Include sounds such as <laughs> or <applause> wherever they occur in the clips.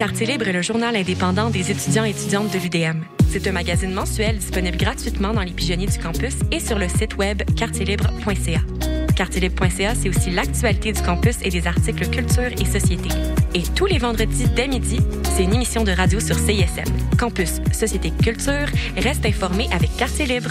Quartier Libre est le journal indépendant des étudiants et étudiantes de l'UDM. C'est un magazine mensuel disponible gratuitement dans les pigeonniers du campus et sur le site web quartierlibre.ca. Quartierlibre.ca, c'est aussi l'actualité du campus et des articles culture et société. Et tous les vendredis dès midi, c'est une émission de radio sur CISM. Campus, société, culture, reste informé avec Quartier Libre.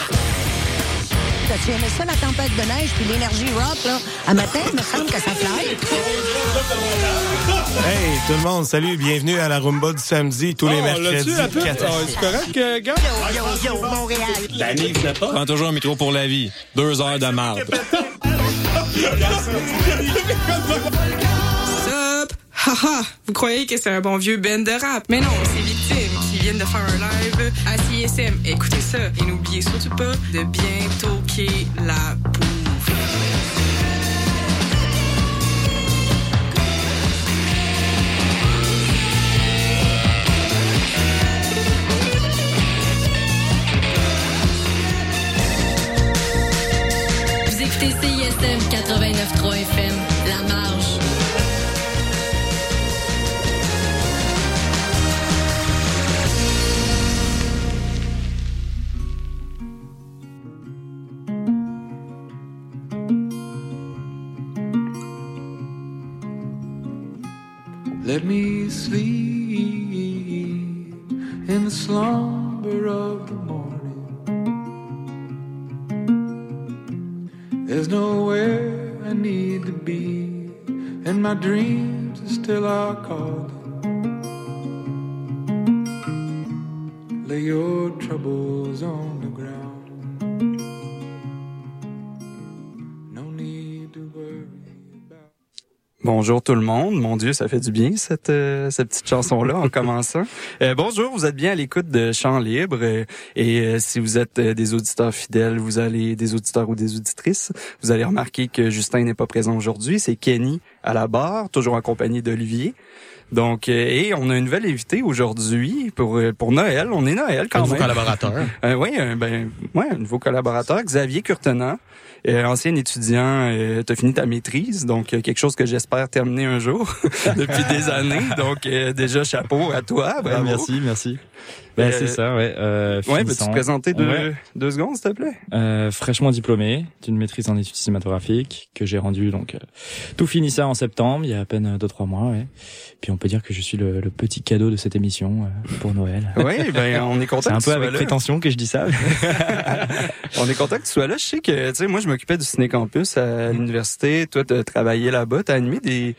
Tu aimais ça, la tempête de neige puis l'énergie rock, là? À matin, il me semble que ça fly. Hey, tout le monde, salut, bienvenue à la Rumba du samedi, tous les Oh, mercredis. la Ah, six. C'est correct, euh, gars? Yo, yo, yo, Montréal. Prends toujours un micro pour la vie. Deux heures de marde. Sup? Haha! Vous croyez que c'est un bon vieux band de rap? Mais non, c'est Victime qui de faire un live à CISM. Écoutez ça et n'oubliez surtout pas de bien toquer la bouffe. Vous écoutez CISM 89.3 FM, Let me sleep in the slumber of the morning. There's nowhere I need to be, and my dreams are still are calling. Lay your troubles on Bonjour tout le monde. Mon Dieu, ça fait du bien cette euh, cette petite chanson là en <laughs> commençant. Euh, bonjour, vous êtes bien à l'écoute de Chant libre euh, et euh, si vous êtes euh, des auditeurs fidèles, vous allez des auditeurs ou des auditrices, vous allez remarquer que Justin n'est pas présent aujourd'hui, c'est Kenny à la barre, toujours accompagné d'Olivier. Donc euh, et on a une nouvelle invitée aujourd'hui pour pour Noël, on est Noël quand Un nouveau même. collaborateur. <laughs> Euh, oui, ben, ouais, un nouveau collaborateur, Xavier Curtenant, euh, ancien étudiant, euh, t'as fini ta maîtrise, donc euh, quelque chose que j'espère terminer un jour <laughs> depuis des années. Donc euh, déjà chapeau à toi. Ah, merci, merci. Ben, Euh, c'est ça, ouais. Euh, Ouais, peux-tu te présenter deux, Ouais. deux secondes, s'il te plaît? Euh, fraîchement diplômé d'une maîtrise en études cinématographiques que j'ai rendu donc euh, tout fini ça en septembre, il y a à peine deux trois mois. Ouais. Puis on peut dire que je suis le, le petit cadeau de cette émission euh, pour Noël. <laughs> Oui, ben on est content. C'est un que tu peu avec prétention que je dis ça. <laughs> On est content que tu sois là. Je sais que, tu sais, moi, je m'occupais du Ciné Campus à l'université. Toi, t'as travaillé là-bas. T'as animé des,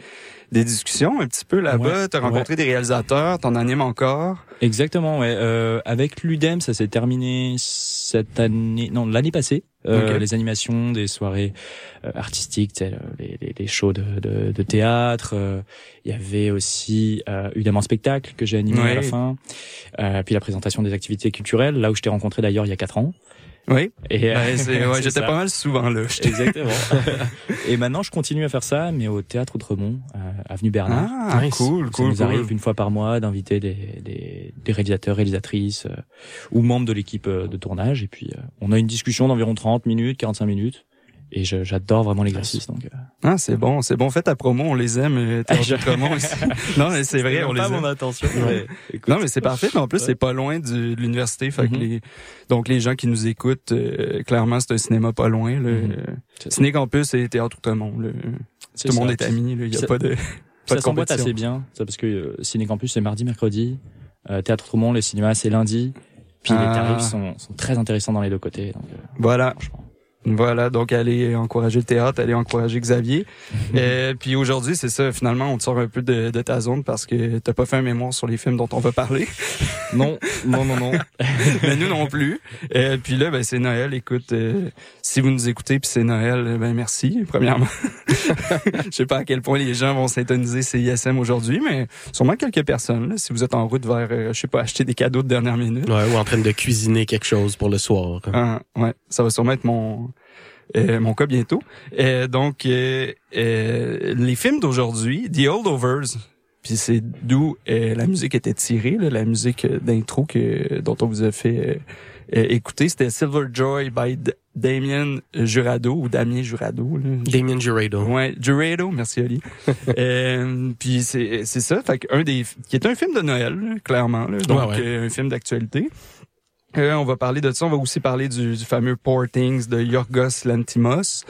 des discussions un petit peu là-bas. Ouais, t'as rencontré des réalisateurs. T'en animes encore. Exactement, ouais. Euh, avec l'UDEM, ça s'est terminé cette année, non, l'année passée. Euh. Les animations, des soirées euh, artistiques, tu sais, les, les, les shows de, de, de théâtre. euh, Il y avait aussi euh, UDEM en spectacle que j'ai animé à la fin. Euh, puis la présentation des activités culturelles, là où je t'ai rencontré d'ailleurs il y a quatre ans. Oui. Et c'est- <laughs> ouais, c'est j'étais ça. pas mal souvent là. Exactement. <laughs> et maintenant, je continue à faire ça, mais au théâtre Outremont, euh, avenue Bernard. Ah, cool, Ça cool, nous cool. arrive une fois par mois d'inviter des, des, des réalisateurs, réalisatrices euh, ou membres de l'équipe euh, de tournage. Et puis, euh, on a une discussion d'environ 30 minutes, 45 minutes. Et je- j'adore vraiment l'exercice. Donc, euh, Ah, c'est bon, c'est bon. Faites ta promo, on les aime. euh, Outremont <laughs> ici. Non, mais c'est vrai, on les pas aime. mon intention. mais Non, mais c'est parfait. Mais en plus, c'est pas loin du- de l'université. Fait que Mhm. les, donc, les gens qui nous écoutent, euh, clairement, c'est un cinéma pas loin. Là. Mhm. Euh, C'est ça. Ciné Campus et Théâtre Outremont. là. Tout le monde est ami. Il y a Ça- pas de, pas Ça de s'emboîte assez bien. Ça, parce que euh, Ciné Campus, c'est mardi, mercredi. Euh, Théâtre Outremont, les cinémas, c'est lundi. Puis Ah. les tarifs sont, sont très intéressants dans les deux côtés. Donc, euh, Voilà. franchement. Voilà, donc allez encourager le théâtre, allez encourager Xavier. Mhm. Et puis aujourd'hui, c'est ça, finalement, on te sort un peu de, de ta zone parce que t'as pas fait un mémoire sur les films dont on va parler. <laughs> Non, non, non, non. <laughs> Mais nous non plus. Et puis là, ben, c'est Noël. Écoute, euh, si vous nous écoutez puis c'est Noël, ben merci, premièrement. <laughs> Je sais pas à quel point les gens vont s'intoniser CISM aujourd'hui, mais sûrement quelques personnes. là, si vous êtes en route vers, euh, je sais pas, acheter des cadeaux de dernière minute. Ouais, ou en train de cuisiner quelque chose pour le soir. Ah, ouais, ça va sûrement être mon mon cas bientôt. Euh, donc, euh, euh, les films d'aujourd'hui, The Holdovers, puis c'est d'où euh, la musique était tirée, là, la musique d'intro que dont on vous a fait euh, euh, écouter, c'était Silver Joy by D- Damien Jurado ou Damien Jurado. Là. Damien Jurado. Ouais, Jurado, merci Ali. <laughs> euh, puis c'est c'est ça, fait un des qui est un film de Noël là, clairement, là, donc Ouais, ouais. euh, un film d'actualité. On va parler de ça. On va aussi parler du, du fameux Poor Things de Yorgos Lantimos.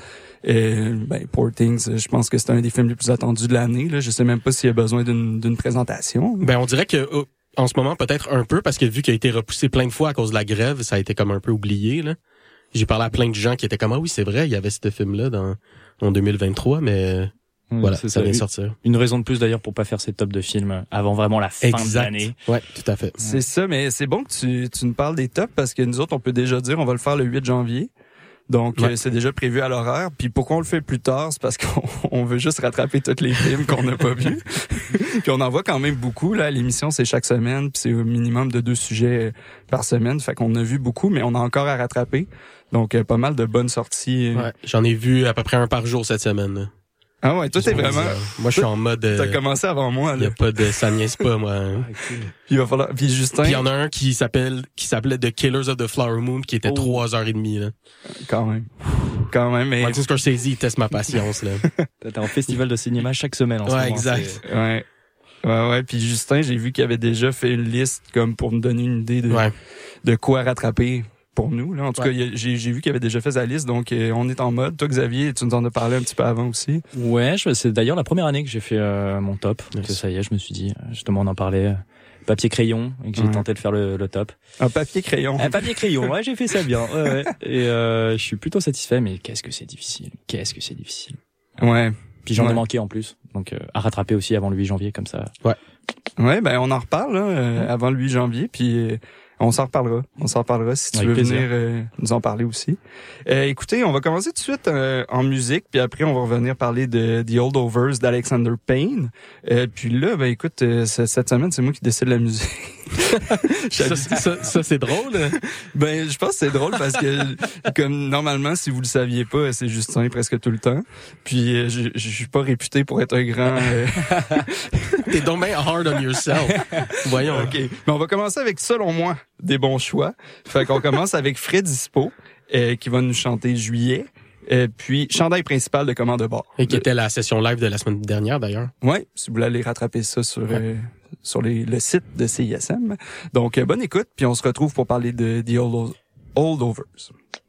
Euh, ben, Poor Things, je pense que c'est un des films les plus attendus de l'année. Là. Je sais même pas s'il y a besoin d'une présentation. Ben, on dirait que euh, en ce moment, peut-être un peu, parce que vu qu'il a été repoussé plein de fois à cause de la grève, ça a été comme un peu oublié. J'ai parlé à plein de gens qui étaient comme ah oui c'est vrai, il y avait ce film-là dans en 2023, mais voilà, c'est ça vient Une- sortir. Une raison de plus d'ailleurs pour pas faire ces tops de films avant vraiment la fin de Exact. l'année. Ouais, tout à fait. C'est ça, mais c'est bon que tu, tu nous parles des tops parce que nous autres, on peut déjà dire on va le faire le 8 janvier. Donc, Ouais. euh, c'est déjà prévu à l'horaire. Puis pourquoi on le fait plus tard? C'est parce qu'on <laughs> on veut juste rattraper tous les films qu'on n'a pas vus. <laughs> puis on en voit quand même beaucoup. Là, l'émission, c'est chaque semaine. Puis c'est au minimum de deux sujets euh, par semaine. Fait qu'on a vu beaucoup, mais on a encore à rattraper. Donc, euh, pas mal de bonnes sorties. Ouais, j'en ai vu à peu près un par jour cette semaine. Ah ouais, toi, t'es vraiment... dire. Moi, je suis en mode. T'as euh, commencé avant moi, Il y a pas de ça niaise pas moi. hein. Puis il va falloir... Puis Justin, Puis il y en a un qui s'appelle qui s'appelait The Killers of the Flower Moon qui était Oh. trois heures et demie là. quand même. Quand même, mais... Martin Scorsese il teste ma patience là. <laughs> T'es en festival de cinéma chaque semaine en ce Ouais, moment, exact. Ouais. Ouais, ouais. Puis Justin, j'ai vu qu'il avait déjà fait une liste comme pour me donner une idée de, Ouais. de quoi rattraper pour nous. Là. En tout Ouais. cas, j'ai vu qu'il avait déjà fait sa liste, donc euh, on est en mode. Toi, Xavier, tu nous en as parlé un petit peu avant aussi. Ouais, c'est d'ailleurs la première année que j'ai fait euh, mon top. Que ça y est, je me suis dit, euh, justement, on en parlait. euh, Papier crayon et que j'ai Ouais. tenté de faire le, le top. Un papier crayon. Un papier crayon, ouais, j'ai fait ça bien. Ouais, ouais. Et euh, je suis plutôt satisfait, mais qu'est-ce que c'est difficile. Qu'est-ce que c'est difficile. Ouais. Puis j'en Ouais. ai manqué en plus, donc euh, à rattraper aussi avant le 8 janvier comme ça. Ouais, ben on en reparle là, euh, avant le 8 janvier, puis on s'en reparlera. On s'en reparlera si tu Avec veux plaisir. venir euh, nous en parler aussi. Euh, écoutez, on va commencer tout de suite euh, en musique, puis après on va revenir parler de The Holdovers d'Alexander Payne. Euh, puis là, ben écoute, euh, cette semaine c'est moi qui décide la musique. <laughs> <laughs> ça, ça, ça, c'est drôle. Ben, je pense que c'est drôle parce que, <laughs> comme normalement, si vous le saviez pas, c'est Justin presque tout le temps. Puis, euh, je, je suis pas réputé pour être un grand. euh, T'es donc bien hard on yourself. Voyons. ok, mais on va commencer avec, selon moi, des bons choix. Fait qu'on commence avec Fred Dispo, euh, qui va nous chanter Juillet. Euh, puis, chandail principal de Commande de bord. Et qui était la session live de la semaine dernière d'ailleurs. Ouais, si vous voulez aller rattraper ça sur euh, sur les- le site de CISM. Donc, euh, bonne écoute, puis on se retrouve pour parler de The Old- Holdovers. Thank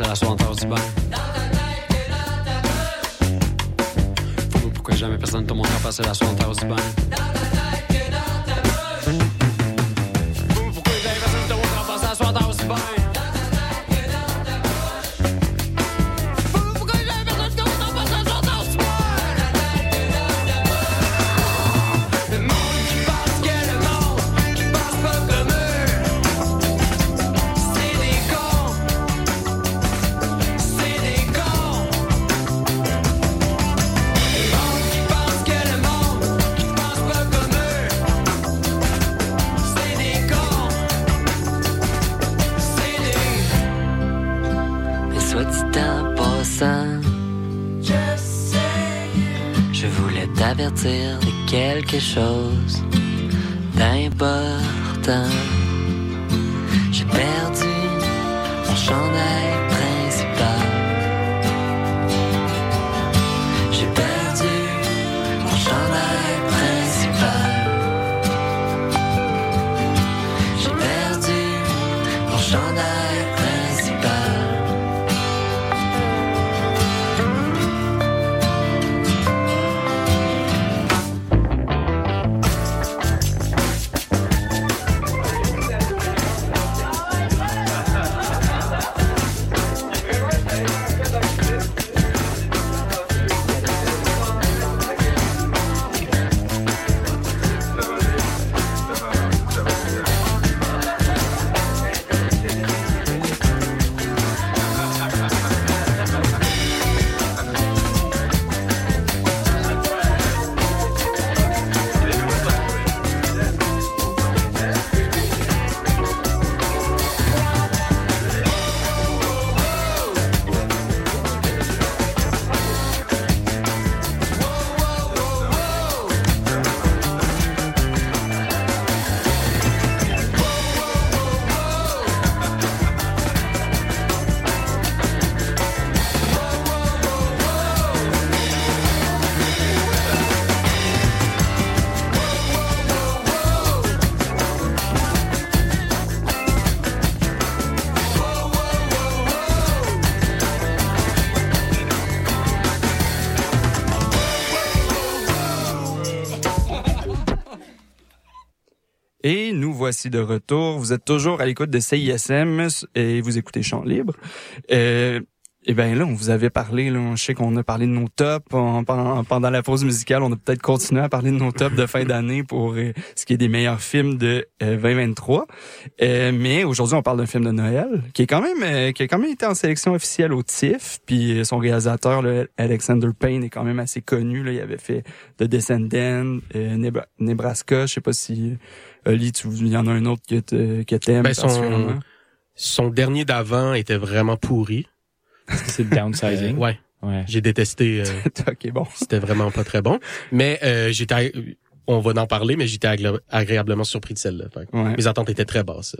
à la soirée du bain. Pourquoi jamais personne ton monde passe à la soirée quelque chose d'important. J'ai perdu mon chandail voici de retour. Vous êtes toujours à l'écoute de CISM et vous écoutez Chant Libre. Euh, et bien là, on vous avait parlé, là, je sais qu'on a parlé de nos tops en- en- pendant la pause musicale. On a peut-être continué à parler de nos tops de fin d'année pour euh, ce qui est des meilleurs films de euh, 2023. Euh, mais aujourd'hui, on parle d'un film de Noël qui est quand même euh, qui a quand même été en sélection officielle au TIFF. Puis euh, son réalisateur, là, Alexander Payne, est quand même assez connu. Là. Il avait fait The Descendant, euh, Nebra- Nebraska. Je sais pas si euh, Oli, tu il y en a un autre que que t'aimes Ben, son, son dernier d'avant était vraiment pourri. C'est le downsizing? Euh, ouais. Ouais. J'ai détesté. euh, <laughs> ok, bon. C'était vraiment pas très bon. Mais euh, j'étais, on va en parler, mais j'étais agréablement surpris de celle-là. Fait que Ouais. Mes attentes étaient très basses.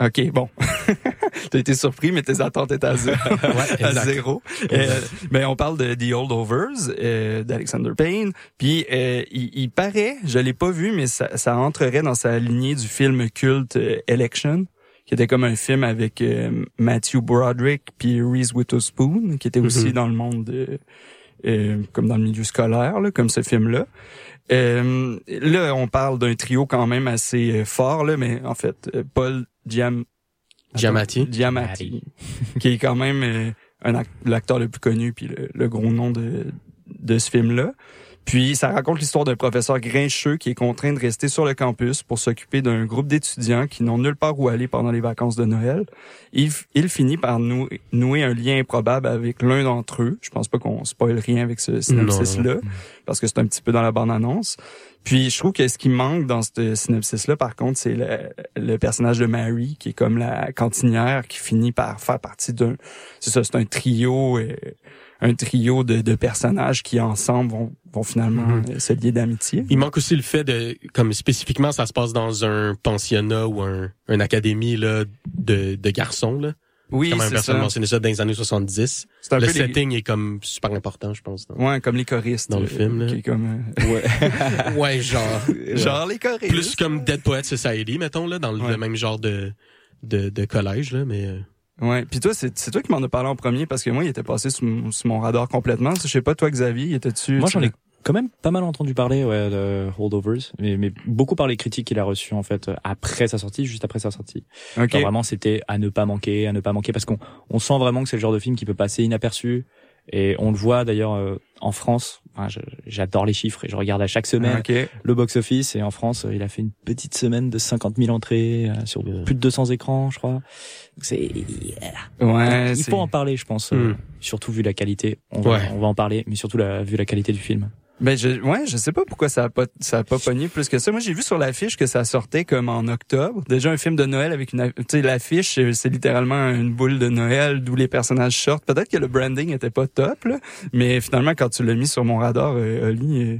OK, bon. <laughs> T'as été surpris, mais tes attentes étaient à zéro. <laughs> à exact. zéro. Euh, mais on parle de The Holdovers euh, d'Alexander Payne. Puis euh, il, il paraît, je l'ai pas vu, mais ça, ça entrerait dans sa lignée du film culte euh, Election, qui était comme un film avec euh, Matthew Broderick puis Reese Witherspoon, qui était aussi Mhm. dans le monde de, euh, comme dans le milieu scolaire, là, comme ce film-là. Euh, là, on parle d'un trio quand même assez euh, fort, là, mais en fait, euh, Paul Giam... Giamatti. Qui est quand même l'acteur le plus connu puis le, le gros nom de, de ce film-là. Puis ça raconte l'histoire d'un professeur grincheux qui est contraint de rester sur le campus pour s'occuper d'un groupe d'étudiants qui n'ont nulle part où aller pendant les vacances de Noël. Il, finit par nou- nouer un lien improbable avec l'un d'entre eux. Je pense pas qu'on spoil rien avec ce synopsis-là, parce que c'est un petit peu dans la bande-annonce. Puis je trouve que ce qui manque dans ce synopsis-là, par contre, c'est le, le personnage de Mary, qui est comme la cantinière, qui finit par faire partie d'un... C'est ça, c'est un trio... euh, un trio de, de personnages qui ensemble vont, vont finalement Mhm. euh, se lier d'amitié. Il manque aussi le fait de, comme spécifiquement, ça se passe dans un pensionnat ou un, une académie là de, de garçons là. Oui, Comme un c'est ça. mentionné ça dans les années 70. C'est un le peu les- setting est comme super important, je pense. dans- Ouais, comme les choristes. Dans le euh, film, là. Qui est comme, euh, Ouais. <laughs> ouais, genre. <laughs> Genre les choristes. Plus comme Dead Poet Society, mettons, là, dans le, le même genre de, de, de collège, là, mais. Ouais. Puis toi, c'est c'est toi qui m'en as parlé en premier parce que moi, il était passé sous, mon- sous mon radar complètement. Je sais pas, toi, Xavier, il était dessus. Moi, j'en ai quand même pas mal entendu parler ouais, de Holdovers, mais, mais beaucoup par les critiques qu'il a reçues en fait après sa sortie, juste après sa sortie. Ok. Genre, vraiment, c'était à ne pas manquer, à ne pas manquer, parce qu'on on sent vraiment que c'est le genre de film qui peut passer inaperçu. Et on le voit d'ailleurs euh, en France. Enfin, J'adore les chiffres et je regarde à chaque semaine le box-office. Et en France, euh, il a fait une petite semaine de 50 000 entrées euh, sur plus de 200 écrans, je crois. C'est Ouais, il faut en parler, je pense. euh, Hmm. Surtout vu la qualité. On va, Ouais. on va en parler, mais surtout la, vu la qualité du film. Ben je, ouais, je sais pas pourquoi ça a pas ça a pas pogné plus que ça. Moi, j'ai vu sur l'affiche que ça sortait comme en octobre. Déjà un film de Noël avec une, tu sais, l'affiche, c'est littéralement une boule de Noël d'où les personnages sortent. Peut-être que le branding était pas top, là, mais finalement quand tu l'as mis sur mon radar, euh, Oli, euh,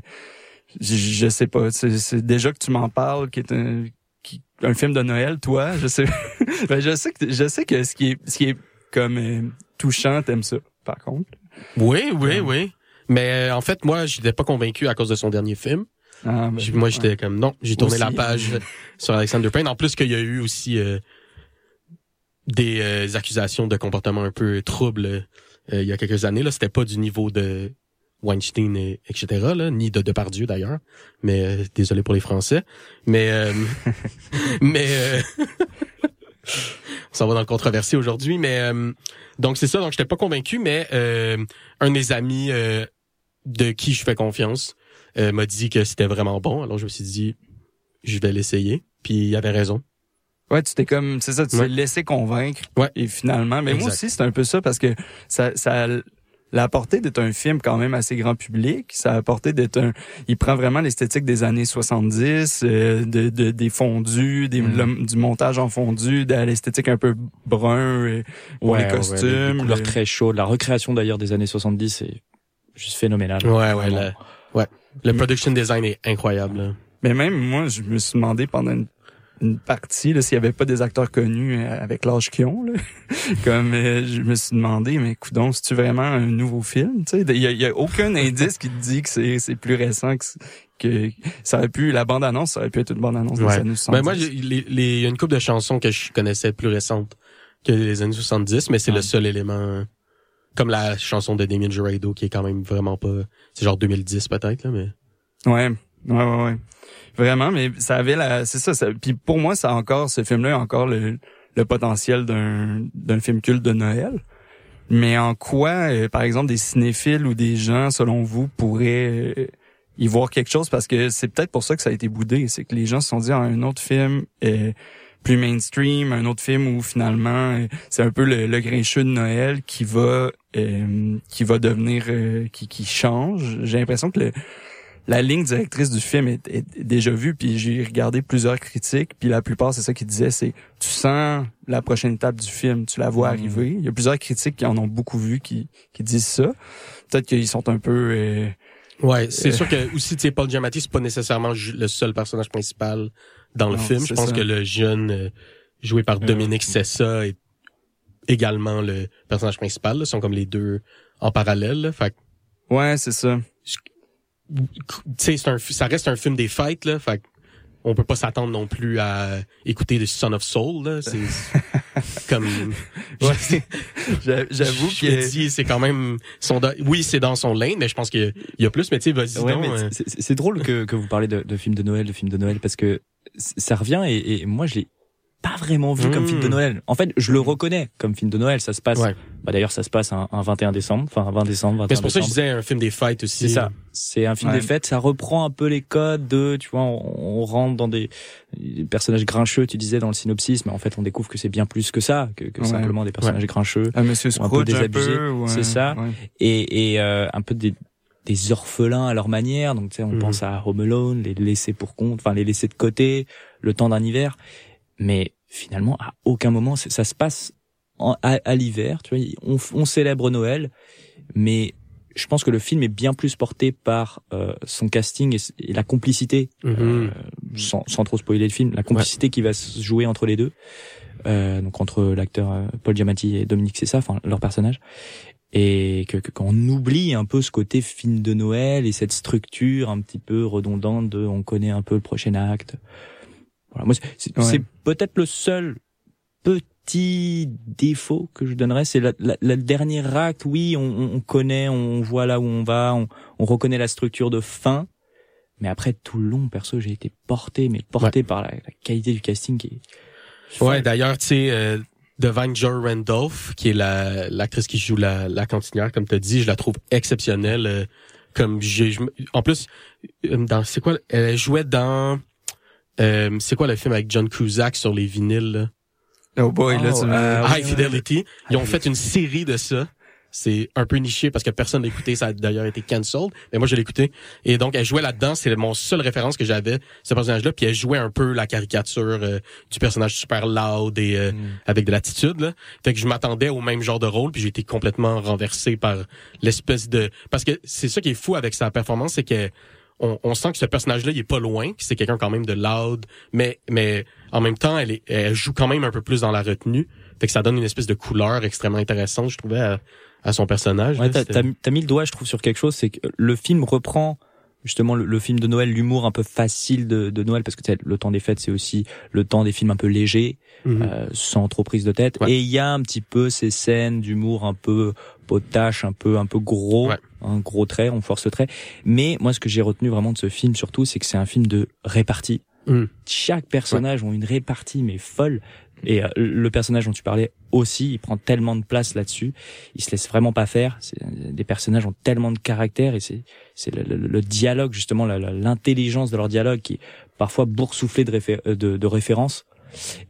je, je sais pas. C'est c'est déjà que tu m'en parles, qui est un qui, un film de Noël, toi, je sais. <laughs> ben, je sais que je sais que ce qui est ce qui est comme euh, touchant, t'aimes ça. Par contre. Oui, oui, oui. Mais euh, en fait, moi, j'étais pas convaincu à cause de son dernier film. Ah, ben, moi, j'étais ouais. comme non, j'ai tourné la page sur Alexander Payne. En plus qu'il y a eu aussi euh, des euh, accusations de comportement un peu trouble euh, il y a quelques années. Là, c'était pas du niveau de Weinstein, et, etc. Là, ni de Depardieu d'ailleurs. Mais euh, désolé pour les Français. Mais euh, <laughs> mais euh, <laughs> on s'en va dans le controversé aujourd'hui. Mais euh, donc c'est ça. Donc j'étais pas convaincu. Mais euh, un de mes amis euh, de qui je fais confiance euh, m'a dit que c'était vraiment bon. Alors je me suis dit je vais l'essayer. Puis il avait raison. Ouais, tu t'es comme, c'est ça, tu Ouais. t'es laissé convaincre. Ouais. Et finalement, mais moi aussi, c'est un peu ça parce que ça, ça, l'a d'être un film quand même assez grand public. Ça a apporté d'être un, il prend vraiment l'esthétique des années 70, euh, de, de, des fondus, des, Mm. le- du montage en fondu, de l'esthétique un peu brun euh, pour les costumes. les couleurs le- très chaudes. La recréation d'ailleurs des années 70 c'est juste phénoménal. Ouais, ouais, le, ouais. Le production design est incroyable. là. Mais même moi, je me suis demandé pendant une, une partie là, s'il y avait pas des acteurs connus euh, avec l'âge qu'ils ont. Là. <laughs> Comme euh, je me suis demandé, mais coudon, c'est-tu vraiment un nouveau film? Tu sais, Il y a, il y a aucun <laughs> indice qui te dit que c'est c'est plus récent que, que ça aurait pu la bande annonce, ça aurait pu être une bande annonce des Ouais. années Ben 70. moi, j'ai- les- les- il y a une couple de chansons que je connaissais plus récentes que les années 70, mais c'est Ouais. le seul élément. Comme la chanson de Damien Gerardo, qui est quand même vraiment pas... C'est genre 2010 peut-être, là, mais... Ouais, ouais, ouais, ouais. Vraiment, mais ça avait la, c'est ça, ça. Puis pour moi, ça a encore, ce film-là a encore le, le potentiel d'un, d'un film culte de Noël. Mais en quoi, euh, par exemple, des cinéphiles ou des gens, selon vous, pourraient euh, y voir quelque chose? Parce que c'est peut-être pour ça que ça a été boudé, c'est que les gens se sont dit ah, un autre film est plus mainstream, un autre film où finalement euh, c'est un peu le, le grincheux de Noël qui va euh, qui va devenir euh, qui qui change. J'ai l'impression que le la ligne directrice du film est, est déjà vue, puis j'ai regardé plusieurs critiques, puis la plupart, c'est ça qu'ils disaient, c'est tu sens la prochaine étape du film, tu la vois arriver. Il y a plusieurs critiques qui en ont beaucoup vu, qui, qui disent ça. Peut-être qu'ils sont un peu... euh, Ouais, c'est Euh. sûr que aussi, tu sais, Paul Giamatti, c'est pas nécessairement le seul personnage principal dans le Non, film. Je pense ça. que le jeune euh, joué par Euh, Dominique Sessa est également le personnage principal. là. Ils sont comme les deux en parallèle. là. Fait que, Ouais, c'est ça. tu sais, c'est un, fi- ça reste un film des fêtes, là. Fait que on peut pas s'attendre non plus à écouter The Son of Soul, là. C'est <laughs> comme, <laughs> J'avoue que... c'est quand même son, oui, c'est dans son lane, mais je pense qu'il y a- plus, mais tu sais, vas-y Ouais, euh, c'est- drôle que, que vous parlez de, de films de Noël, de films de Noël, parce que ça revient et, et moi je l'ai pas vraiment vu comme Mm. film de Noël. En fait, je le reconnais comme film de Noël. Ça se passe. Ouais. Bah d'ailleurs, ça se passe un, un 21 décembre, enfin un 20 décembre. 21 Mais c'est pour ça que je disais un film des fêtes aussi. C'est ça. C'est un film Ouais. des fêtes. Ça reprend un peu les codes de, tu vois, on, on rentre dans des, des personnages grincheux. Tu disais dans le synopsis, mais en fait, on découvre que c'est bien plus que ça, que, que Ouais. simplement des personnages grincheux. Un Monsieur Ou un peu Scrooge un peu. un- C'est ça. ouais. et, et euh, un peu des, des orphelins à leur manière. Donc, tu sais, on Mhm. pense à Home Alone, les laissés pour compte, enfin, les laissés de côté, le temps d'un hiver. Mais finalement, à aucun moment, ça se passe en- à, à l'hiver. Tu vois, on, on célèbre Noël, mais je pense que le film est bien plus porté par euh, son casting et, la complicité, Mhm. euh, sans, sans trop spoiler le film, la complicité qui va se jouer entre les deux, euh, donc entre l'acteur Paul Giamatti et Dominique Sessa, enfin leur personnage, et que, qu'on oublie un peu ce côté film de Noël et cette structure un petit peu redondante de on connaît un peu le prochain acte. Voilà, moi c'est- c'est Ouais. c'est peut-être le seul petit défaut que je donnerais, c'est la, la, la dernière acte. Oui, on, on connaît, on voit là où on va, on, on reconnaît la structure de fin. Mais après tout le long, perso, j'ai été porté, mais porté par la, la qualité du casting qui est Ouais, d'ailleurs, tu sais, euh, Devine Joe Randolph, qui est la l'actrice qui joue la, la cantinière, comme tu as dit, je la trouve exceptionnelle. euh, comme j'ai, je en plus, euh, dans c'est quoi, elle jouait dans, euh, c'est quoi le film avec John Cusack sur les vinyles là? Oh boy, là, tu me- High Fidelity. Ils ont fait une série de ça. C'est un peu niché parce que personne l'a écouté. Ça a d'ailleurs été cancelled. Mais moi, je l'ai écouté. Et donc, elle jouait là-dedans. C'est mon seule référence que j'avais, ce personnage-là. Puis elle jouait un peu la caricature euh, du personnage super loud et euh, avec de l'attitude. Là. Fait que je m'attendais au même genre de rôle. Puis j'ai été complètement renversé par l'espèce de... Parce que c'est ça qui est fou avec sa performance, c'est que on, on sent que ce personnage-là, il est pas loin, que c'est quelqu'un quand même de loud, mais mais en même temps, elle, est, elle joue quand même un peu plus dans la retenue, fait que ça donne une espèce de couleur extrêmement intéressante, je trouvais, à, à son personnage. Ouais, t'as mis le doigt, je trouve, sur quelque chose, c'est que le film reprend justement le, le film de Noël, l'humour un peu facile de, de Noël, parce que le temps des fêtes, c'est aussi le temps des films un peu légers, Mhm. euh, sans trop prise de tête. Et il y a un petit peu ces scènes d'humour un peu potache, un peu un peu gros, un gros trait, on force le trait. Mais moi, ce que j'ai retenu vraiment de ce film, surtout, c'est que c'est un film de répartie. Mhm. Chaque personnage ont une répartie mais folle. Et euh, le personnage dont tu parlais aussi, il prend tellement de place là-dessus. Il se laisse vraiment pas faire. C'est- Des personnages ont tellement de caractère et c'est c'est le, le- le dialogue justement, l'intelligence de leur dialogue qui est parfois boursouflé de, réfé- euh, de, de références.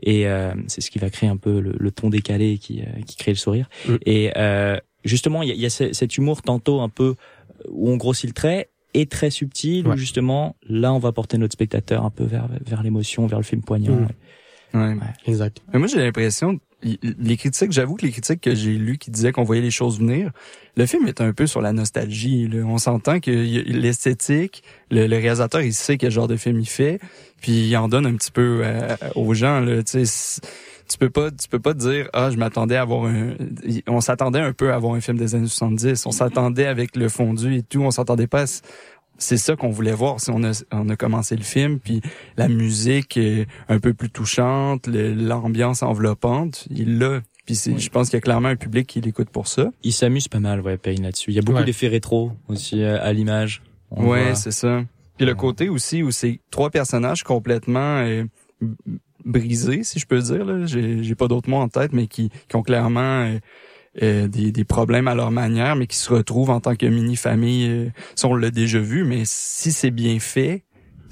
Et euh, c'est ce qui va créer un peu le, le ton décalé qui, euh, qui crée le sourire. Et euh, justement, il y a, y a ce- cet humour tantôt un peu où on grossit le trait et très subtil où justement là on va porter notre spectateur un peu vers vers l'émotion, vers le film poignant. Mm. Ouais. Exact. Mais moi, j'ai l'impression, les critiques, j'avoue que les critiques que j'ai lues qui disaient qu'on voyait les choses venir, le film est un peu sur la nostalgie. là. On s'entend que l'esthétique, le, le réalisateur, il sait quel genre de film il fait, puis il en donne un petit peu euh, aux gens. Là, tu peux pas, tu peux pas dire ah je m'attendais à avoir un, on s'attendait un peu à avoir un film des années 70, on s'attendait avec le fondu et tout, on s'attendait pas. C'est ça qu'on voulait voir. Si on a, on a commencé le film, puis la musique est un peu plus touchante, l'ambiance enveloppante, il l'a. Puis c'est, je pense qu'il y a clairement un public qui l'écoute pour ça. Il s'amuse pas mal, ouais, Payne là-dessus. Il y a beaucoup Ouais. d'effets rétro aussi euh, à l'image. Ouais, c'est ça. Puis le côté aussi où c'est trois personnages complètement euh, brisés, si je peux dire. Là. J'ai, j'ai pas d'autres mots en tête, mais qui, qui ont clairement euh, euh, des, des problèmes à leur manière, mais qui se retrouvent en tant que mini-famille. Euh, ça, on l'a déjà vu, mais si c'est bien fait,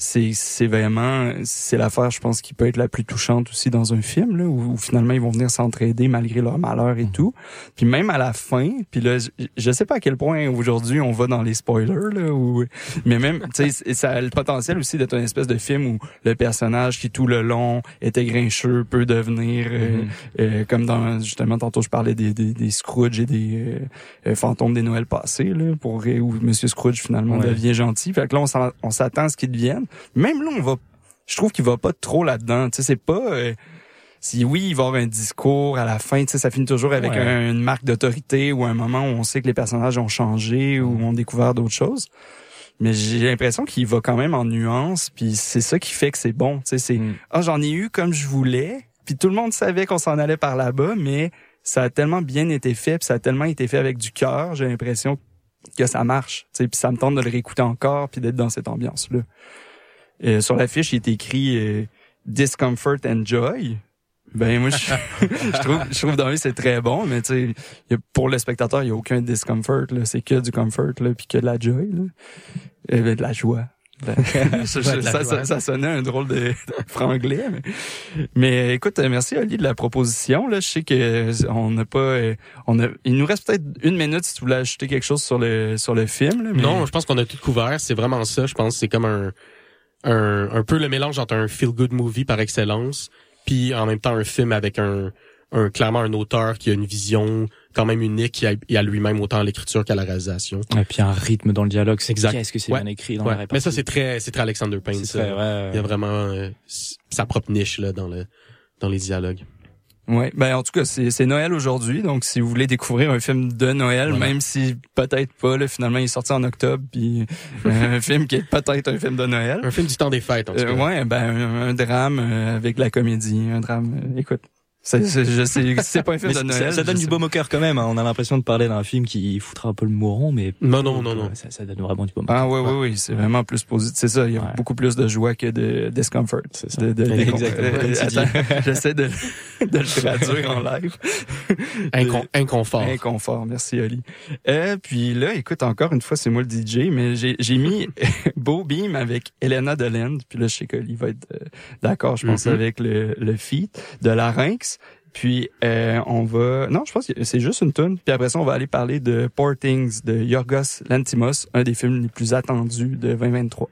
c'est c'est vraiment c'est l'affaire je pense qui peut être la plus touchante aussi dans un film là où, où finalement ils vont venir s'entraider malgré leur malheur et tout puis même à la fin puis là je, je sais pas à quel point aujourd'hui on va dans les spoilers là ou mais même tu sais ça a le potentiel aussi d'être une espèce de film où le personnage qui tout le long était grincheux peut devenir euh, Mhm. euh, comme dans justement tantôt je parlais des des, des Scrooge et des euh, euh, fantômes des Noëls passés là pour où Monsieur Scrooge finalement Ouais. devient gentil fait que là on s'en- on s'attend à ce qu'il devienne même là on va je trouve qu'il va pas trop là-dedans tu sais c'est pas euh, si oui, il va y avoir un discours à la fin, tu sais, ça finit toujours avec Ouais. un- une marque d'autorité ou un moment où on sait que les personnages ont changé ou ont découvert d'autres choses. Mais j'ai l'impression qu'il va quand même en nuance, puis c'est ça qui fait que c'est bon. Tu sais, c'est ah j'en ai eu comme je voulais, puis tout le monde savait qu'on s'en allait par là-bas, mais ça a tellement bien été fait, puis ça a tellement été fait avec du cœur. J'ai l'impression que ça marche. Tu sais, puis ça me tente de le réécouter encore, puis d'être dans cette ambiance-là. Euh, sur l'affiche, il est écrit euh, Discomfort and Joy. Ben moi je, <laughs> je trouve je trouve dans c'est très bon mais tu sais pour le spectateur il y a aucun discomfort c'est que du comfort là puis que de la joy là Eh ben, de la joie Ben, <laughs> ça, la ça, joie. ça, ça sonnait un drôle de, de franglais mais, mais écoute euh, merci Oli de la proposition là je sais que euh, on n'a pas euh, on a il nous reste peut-être une minute si tu voulais ajouter quelque chose sur le sur le film là, mais- Non, je pense qu'on a tout couvert. C'est vraiment ça. Je pense que c'est comme un, un, un peu le mélange entre un feel-good movie par excellence, puis en même temps un film avec un, un clairement un auteur qui a une vision quand même unique, qui a, il a lui-même autant à l'écriture qu'à la réalisation. Et puis un rythme dans le dialogue. C'est Exact. Qu'est-ce que c'est Ouais. bien écrit dans Ouais. la répartie. Mais ça, c'est très, c'est très Alexander Payne. Ça. très, ouais. Il y a vraiment euh, sa propre niche là dans le dans les dialogues. Ouais, ben en tout cas, c'est c'est Noël aujourd'hui, donc si vous voulez découvrir un film de Noël, Voilà. même si peut-être pas, là, finalement il est sorti en octobre, puis euh, un <laughs> film qui est peut-être un film de Noël. Un film du temps des fêtes, en tout Euh, cas. ouais, ben un, un drame euh, avec la comédie, un drame. euh, écoute, C'est- c'est- je sais, c'est pas un film Mais de ça- Noël. ça, donne du baume au cœur quand même. hein. On a l'impression de parler d'un film qui foutra un peu le mouron, mais Non, non, non, non. Ça, ça donne vraiment du baume. au Ah cœur. oui, oui, oui, c'est vraiment plus positif. C'est ça, il y a beaucoup plus de joie que de discomfort. C'est ça. De, de- de- Exactement, <laughs> attends, J'essaie de, de le traduire en live. <laughs> Incon- inconfort. Inconfort, merci Ali. Euh, puis là, écoute, encore une fois, c'est moi le DJ, mais j'ai j'ai mis <laughs> Beau Beam avec Elena Deland. Puis là, je sais qu'Oli va être euh, d'accord, je pense, Mhm. avec le, le feat de Larynx. Puis euh, on va... Non, je pense que c'est juste une tune. Puis après ça, on va aller parler de Poor Things de Yorgos Lantimos, un des films les plus attendus de 2023.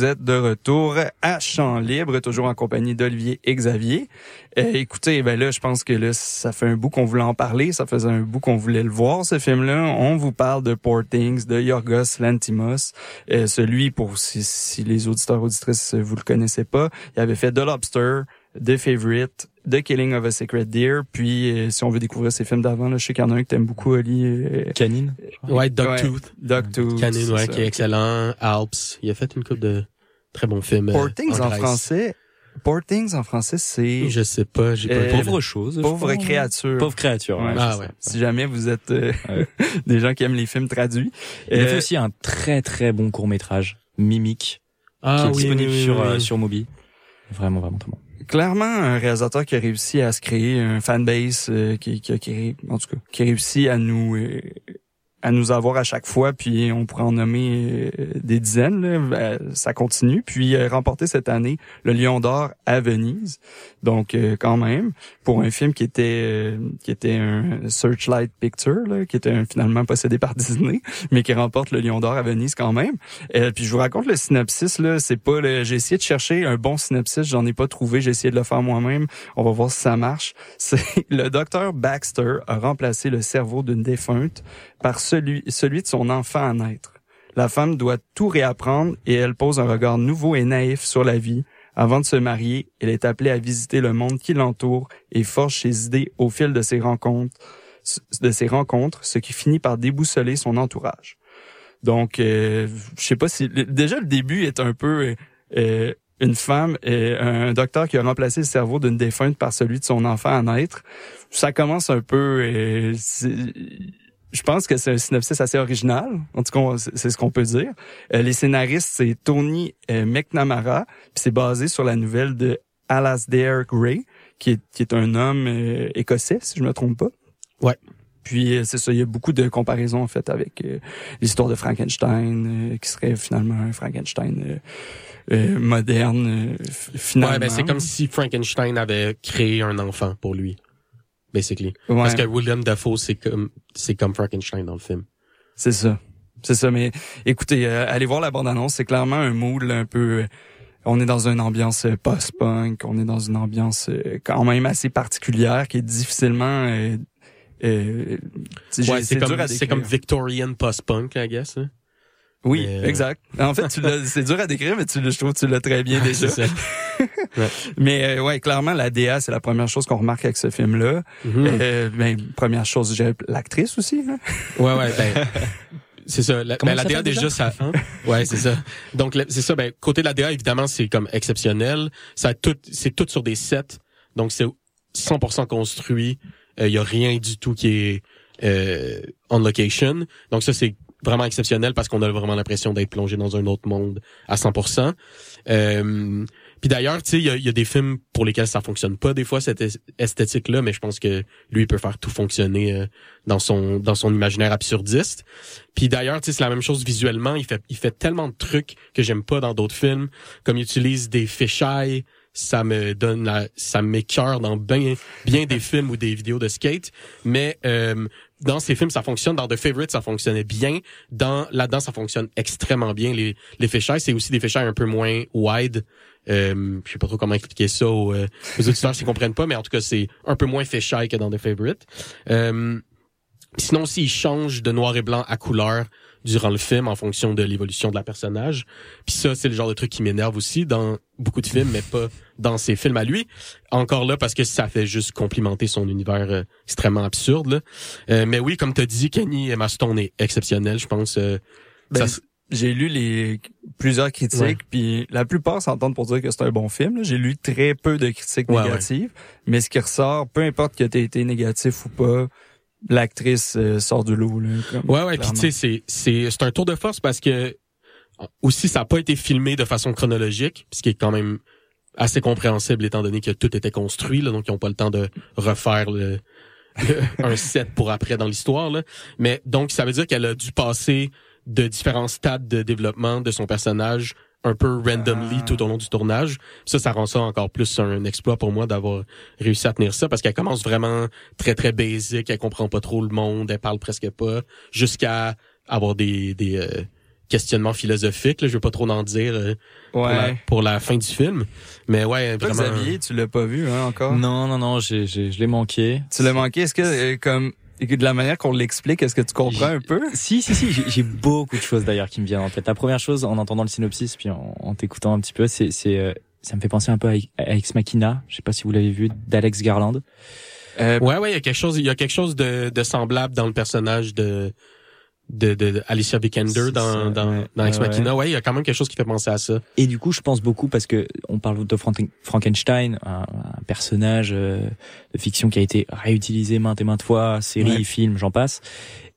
Vous êtes de retour à Champ Libre, toujours en compagnie d'Olivier et Xavier. Euh, écoutez, ben là, je pense que là, ça fait un bout qu'on voulait en parler, ça faisait un bout qu'on voulait le voir, ce film-là. On vous parle de Poor Things, de Yorgos Lantimos. Euh, celui, pour si, les auditeurs auditrices, vous le connaissez pas, il avait fait The Lobster, The Favorite, The Killing of a Sacred Deer, puis euh, si on veut découvrir ses films d'avant, là, je sais qu'il y en a un que t'aimes beaucoup, Oli. euh, Canine. Ouais, Dogtooth. Dogtooth. Canine, ouais, ça. qui est excellent. Alps. Il a fait une couple de très bons films. euh, Poor Things en, français. Poor Things en français, c'est Je sais pas, j'ai pas Euh, Pauvre chose. Pauvre créature. Pauvre créature. ouais, Ah ouais. Si jamais vous êtes euh, Ouais. <laughs> des gens qui aiment les films traduits. Il a Euh, fait aussi un très très bon court métrage, Mimique, Ah, qui est oui, disponible oui, oui, sur oui. euh, sur Mobi. Vraiment vraiment très bon. Clairement un réalisateur qui a réussi à se créer un fanbase euh, qui, qui a créé en tout cas qui a réussi à nous euh, à nous avoir à chaque fois, puis on pourrait en nommer euh, des dizaines. là. Euh, ça continue. Puis euh, remporté cette année le Lion d'Or à Venise. Donc quand même pour un film qui était qui était un Searchlight Picture, là, qui était finalement possédé par <laughs> Disney, mais qui remporte le Lion d'Or à Venise quand même. Euh, puis je vous raconte le synopsis là. C'est pas le- j'ai essayé de chercher un bon synopsis, j'en ai pas trouvé. J'ai essayé de le faire moi-même. On va voir si ça marche. <laughs> C'est le docteur Baxter a remplacé le cerveau d'une défunte par celui, celui de son enfant à naître. La femme doit tout réapprendre et elle pose un regard nouveau et naïf sur la vie. Avant de se marier, elle est appelée à visiter le monde qui l'entoure et forge ses idées au fil de ses rencontres, de ses rencontres, ce qui finit par déboussoler son entourage. Donc, euh, je sais pas si déjà le début est un peu euh, une femme, et un docteur qui a remplacé le cerveau d'une défunte par celui de son enfant à naître. Ça commence un peu. euh, je pense que c'est un synopsis assez original. En tout cas, c'est ce qu'on peut dire. Euh, les scénaristes, c'est Tony euh, McNamara, puis c'est basé sur la nouvelle de Alasdair Gray, qui est, qui est un homme euh, écossais, si je me trompe pas. Ouais. Puis c'est ça, il y a beaucoup de comparaisons en fait avec l'histoire de Frankenstein, qui serait finalement un Frankenstein moderne, finalement. Ouais, ben c'est comme si Frankenstein avait créé un enfant pour lui. Basically. Ouais. Parce que William Dafoe, c'est comme, c'est comme Frankenstein dans le film. C'est ça. C'est ça, mais écoutez, euh, allez voir la bande-annonce, c'est clairement un mood là, un peu... euh, on est dans une ambiance euh, post-punk, on est dans une ambiance euh, quand même assez particulière qui est difficilement... Euh, euh, Ouais, c'est comme, comme Victorian post-punk, I guess. hein. Oui, Mais, euh, exact. En fait, tu l'as- <laughs> c'est dur à décrire, mais tu, l'as- je trouve que tu l'as très bien déjà. Ça. <laughs> Mais euh, ouais, clairement, la DA, c'est la première chose qu'on remarque avec ce film-là. Mhm. Euh, ben, première chose, j'ai l'actrice aussi. Là. Ouais, ouais, ben, <laughs> c'est ça. La, ben, la DA, déjà, déjà? ça, hein? Ouais, c'est ça. Donc, c'est ça, ben, côté de la DA, évidemment, c'est comme exceptionnel. Ça a tout, c'est tout sur des sets. Donc, c'est 100% construit. Il y a rien du tout qui est, euh, on location. Donc, ça, c'est vraiment exceptionnel parce qu'on a vraiment l'impression d'être plongé dans un autre monde à 100%. Euh, puis d'ailleurs, tu sais, il y a, y a des films pour lesquels ça fonctionne pas des fois cette es- esthétique-là, mais je pense que lui il peut faire tout fonctionner euh, dans son dans son imaginaire absurdiste. Puis d'ailleurs, tu sais, c'est la même chose visuellement. Il fait il fait tellement de trucs que j'aime pas dans d'autres films, comme il utilise des fisheye. Ça me donne la, ça m'écœure dans bien bien des <laughs> films ou des vidéos de skate, mais euh, dans ces films ça fonctionne. Dans The Favorite ça fonctionnait bien. Dans là-dedans ça fonctionne extrêmement bien. Les les fisheye c'est aussi des fisheye un peu moins wide. Euh, je sais pas trop comment expliquer ça aux, euh, aux auditeurs s'ils comprennent pas, mais en tout cas c'est un peu moins fisheye que dans The Favorite. Euh, Sinon aussi, il change de noir et blanc à couleur durant le film en fonction de l'évolution de la personnage. Puis ça, c'est le genre de truc qui m'énerve aussi dans beaucoup de films, mais pas dans ses films à lui. Encore là, parce que ça fait juste complimenter son univers euh, extrêmement absurde. là. Euh, mais oui, comme t'as dit, Kenny Emma Stone est exceptionnel, je pense. euh, Ben, ça- j'ai lu les plusieurs critiques, puis la plupart s'entendent pour dire que c'est un bon film. J'ai lu très peu de critiques Ouais, négatives, mais ce qui ressort, peu importe que tu été négatif ou pas, l'actrice euh, sort du lot. Là, comme, Ouais, ouais, puis tu sais, c'est c'est c'est un tour de force parce que aussi ça n'a pas été filmé de façon chronologique, ce qui est quand même assez compréhensible étant donné que tout était construit, là, donc ils ont pas le temps de refaire le, le- <laughs> un set pour après dans l'histoire. là. Mais donc ça veut dire qu'elle a dû passer de différents stades de développement de son personnage un peu randomly Ah. tout au long du tournage. Ça, ça rend ça encore plus un exploit pour moi d'avoir réussi à tenir ça parce qu'elle commence vraiment très très basique, elle comprend pas trop le monde, elle parle presque pas, jusqu'à avoir des des euh, questionnements philosophiques. Là, je veux pas trop en dire euh, pour, Ouais. la, pour la fin du film, mais ouais, Toi, vraiment. Xavier, tu l'as pas vu hein, encore? Non, non, non, j'ai, j'ai, je l'ai manqué. Tu l'as manqué? Est-ce que, euh, comme, de la manière qu'on l'explique, est-ce que tu comprends un peu? Si, si, si, j'ai, beaucoup de choses d'ailleurs qui me viennent en tête. La première chose, en entendant le synopsis, puis en, en t'écoutant un petit peu, c'est, c'est, euh, ça me fait penser un peu à, à Ex Machina. Je sais pas si vous l'avez vu, d'Alex Garland. Euh, Ouais, ouais, il y a quelque chose, il y a quelque chose de, de semblable dans le personnage de de, de, de Alicia Vikander dans ça, dans, ouais. dans Ex Machina. Ouais, il y a quand même quelque chose qui fait penser à ça. Et du coup, je pense beaucoup parce que on parle de Franken- Frankenstein, un, un personnage euh, de fiction qui a été réutilisé maintes et maintes fois, séries, Ouais. films, j'en passe.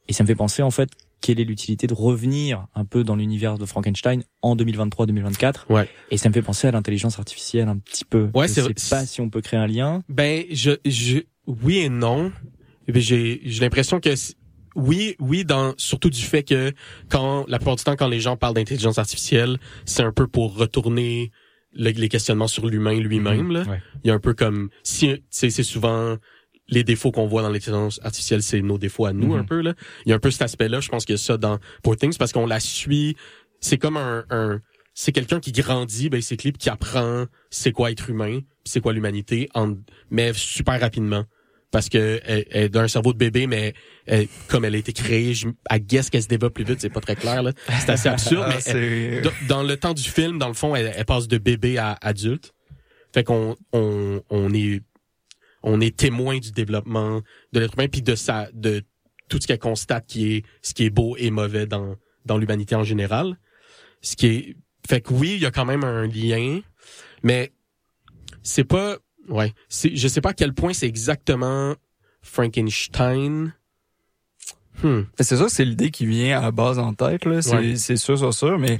Et ça me fait penser en fait quelle est l'utilité de revenir un peu dans l'univers de Frankenstein en 2023-2024. Ouais. Et ça me fait penser à l'intelligence artificielle un petit peu. Ouais, je sais vrai. pas si on peut créer un lien. Ben, je, je, oui et non. Bien, J'ai, j'ai l'impression que, oui, oui, dans surtout du fait que quand la plupart du temps quand les gens parlent d'intelligence artificielle, c'est un peu pour retourner le- les questionnements sur l'humain lui-même. là. Ouais. Il y a un peu comme si c'est souvent les défauts qu'on voit dans l'intelligence artificielle, c'est nos défauts à nous Mhm. un peu là. Il y a un peu cet aspect-là. Je pense a ça dans Poor Things parce qu'on la suit. C'est comme un, un c'est quelqu'un qui grandit basically qui apprend c'est quoi être humain, c'est quoi l'humanité, en, mais super rapidement parce que elle, elle d'un cerveau de bébé, mais elle- comme elle a été créée, je, à guess qu'elle se développe plus vite, c'est pas très clair là. C'est assez absurde, <laughs> Ah, mais dans, le temps du film, dans le fond, elle, elle passe de bébé à adulte. Fait qu'on on, on est on est témoin du développement de l'être humain puis de sa de tout ce qu'elle constate qui est ce qui est beau et mauvais dans dans l'humanité en général. Ce qui est fait que oui, il y a quand même un lien, mais c'est pas ouais, je sais pas à quel point c'est exactement Frankenstein. Hmm. C'est sûr que c'est l'idée qui vient à la base en tête, là. C'est, Ouais. sûr, c'est sûr, mais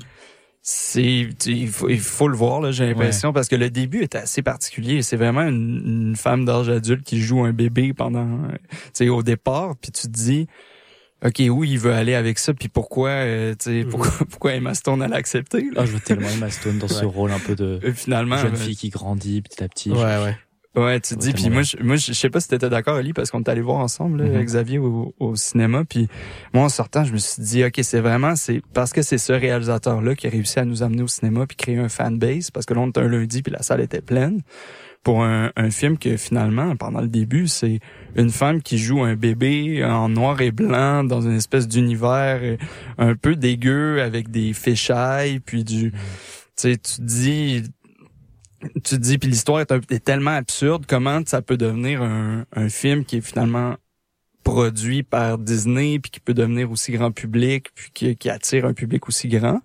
c'est, il faut, il faut le voir, là, j'ai l'impression, parce que le début est assez particulier. C'est vraiment une, une femme d'âge adulte qui joue un bébé pendant, tu sais, au départ, puis tu te dis, OK, où il veut aller avec ça, puis pourquoi, euh, tu sais, pourquoi, <laughs> pourquoi Emma Stone a accepté, là? Ah, je vois tellement Emma Stone dans ce Ouais. rôle un peu de Euh, finalement, jeune ben, fille qui grandit petit à petit. Ouais, ouais. Ouais, tu te dis, puis moi, je, moi, je sais pas si t'étais d'accord, Ali, parce qu'on est allé voir ensemble, là, Mhm. Xavier, au, au cinéma, puis moi, en sortant, je me suis dit, ok, c'est vraiment, c'est parce que c'est ce réalisateur-là qui a réussi à nous amener au cinéma puis créer un fanbase, parce que là, on était un lundi puis la salle était pleine, pour un, un film que finalement, pendant le début, c'est une femme qui joue un bébé en noir et blanc dans une espèce d'univers euh, un peu dégueu avec des fichailles, puis du, tu sais, tu dis, tu te dis, puis l'histoire est, est tellement absurde, comment ça peut devenir un, un film qui est finalement produit par Disney, puis qui peut devenir aussi grand public, puis qui, qui attire un public aussi grand?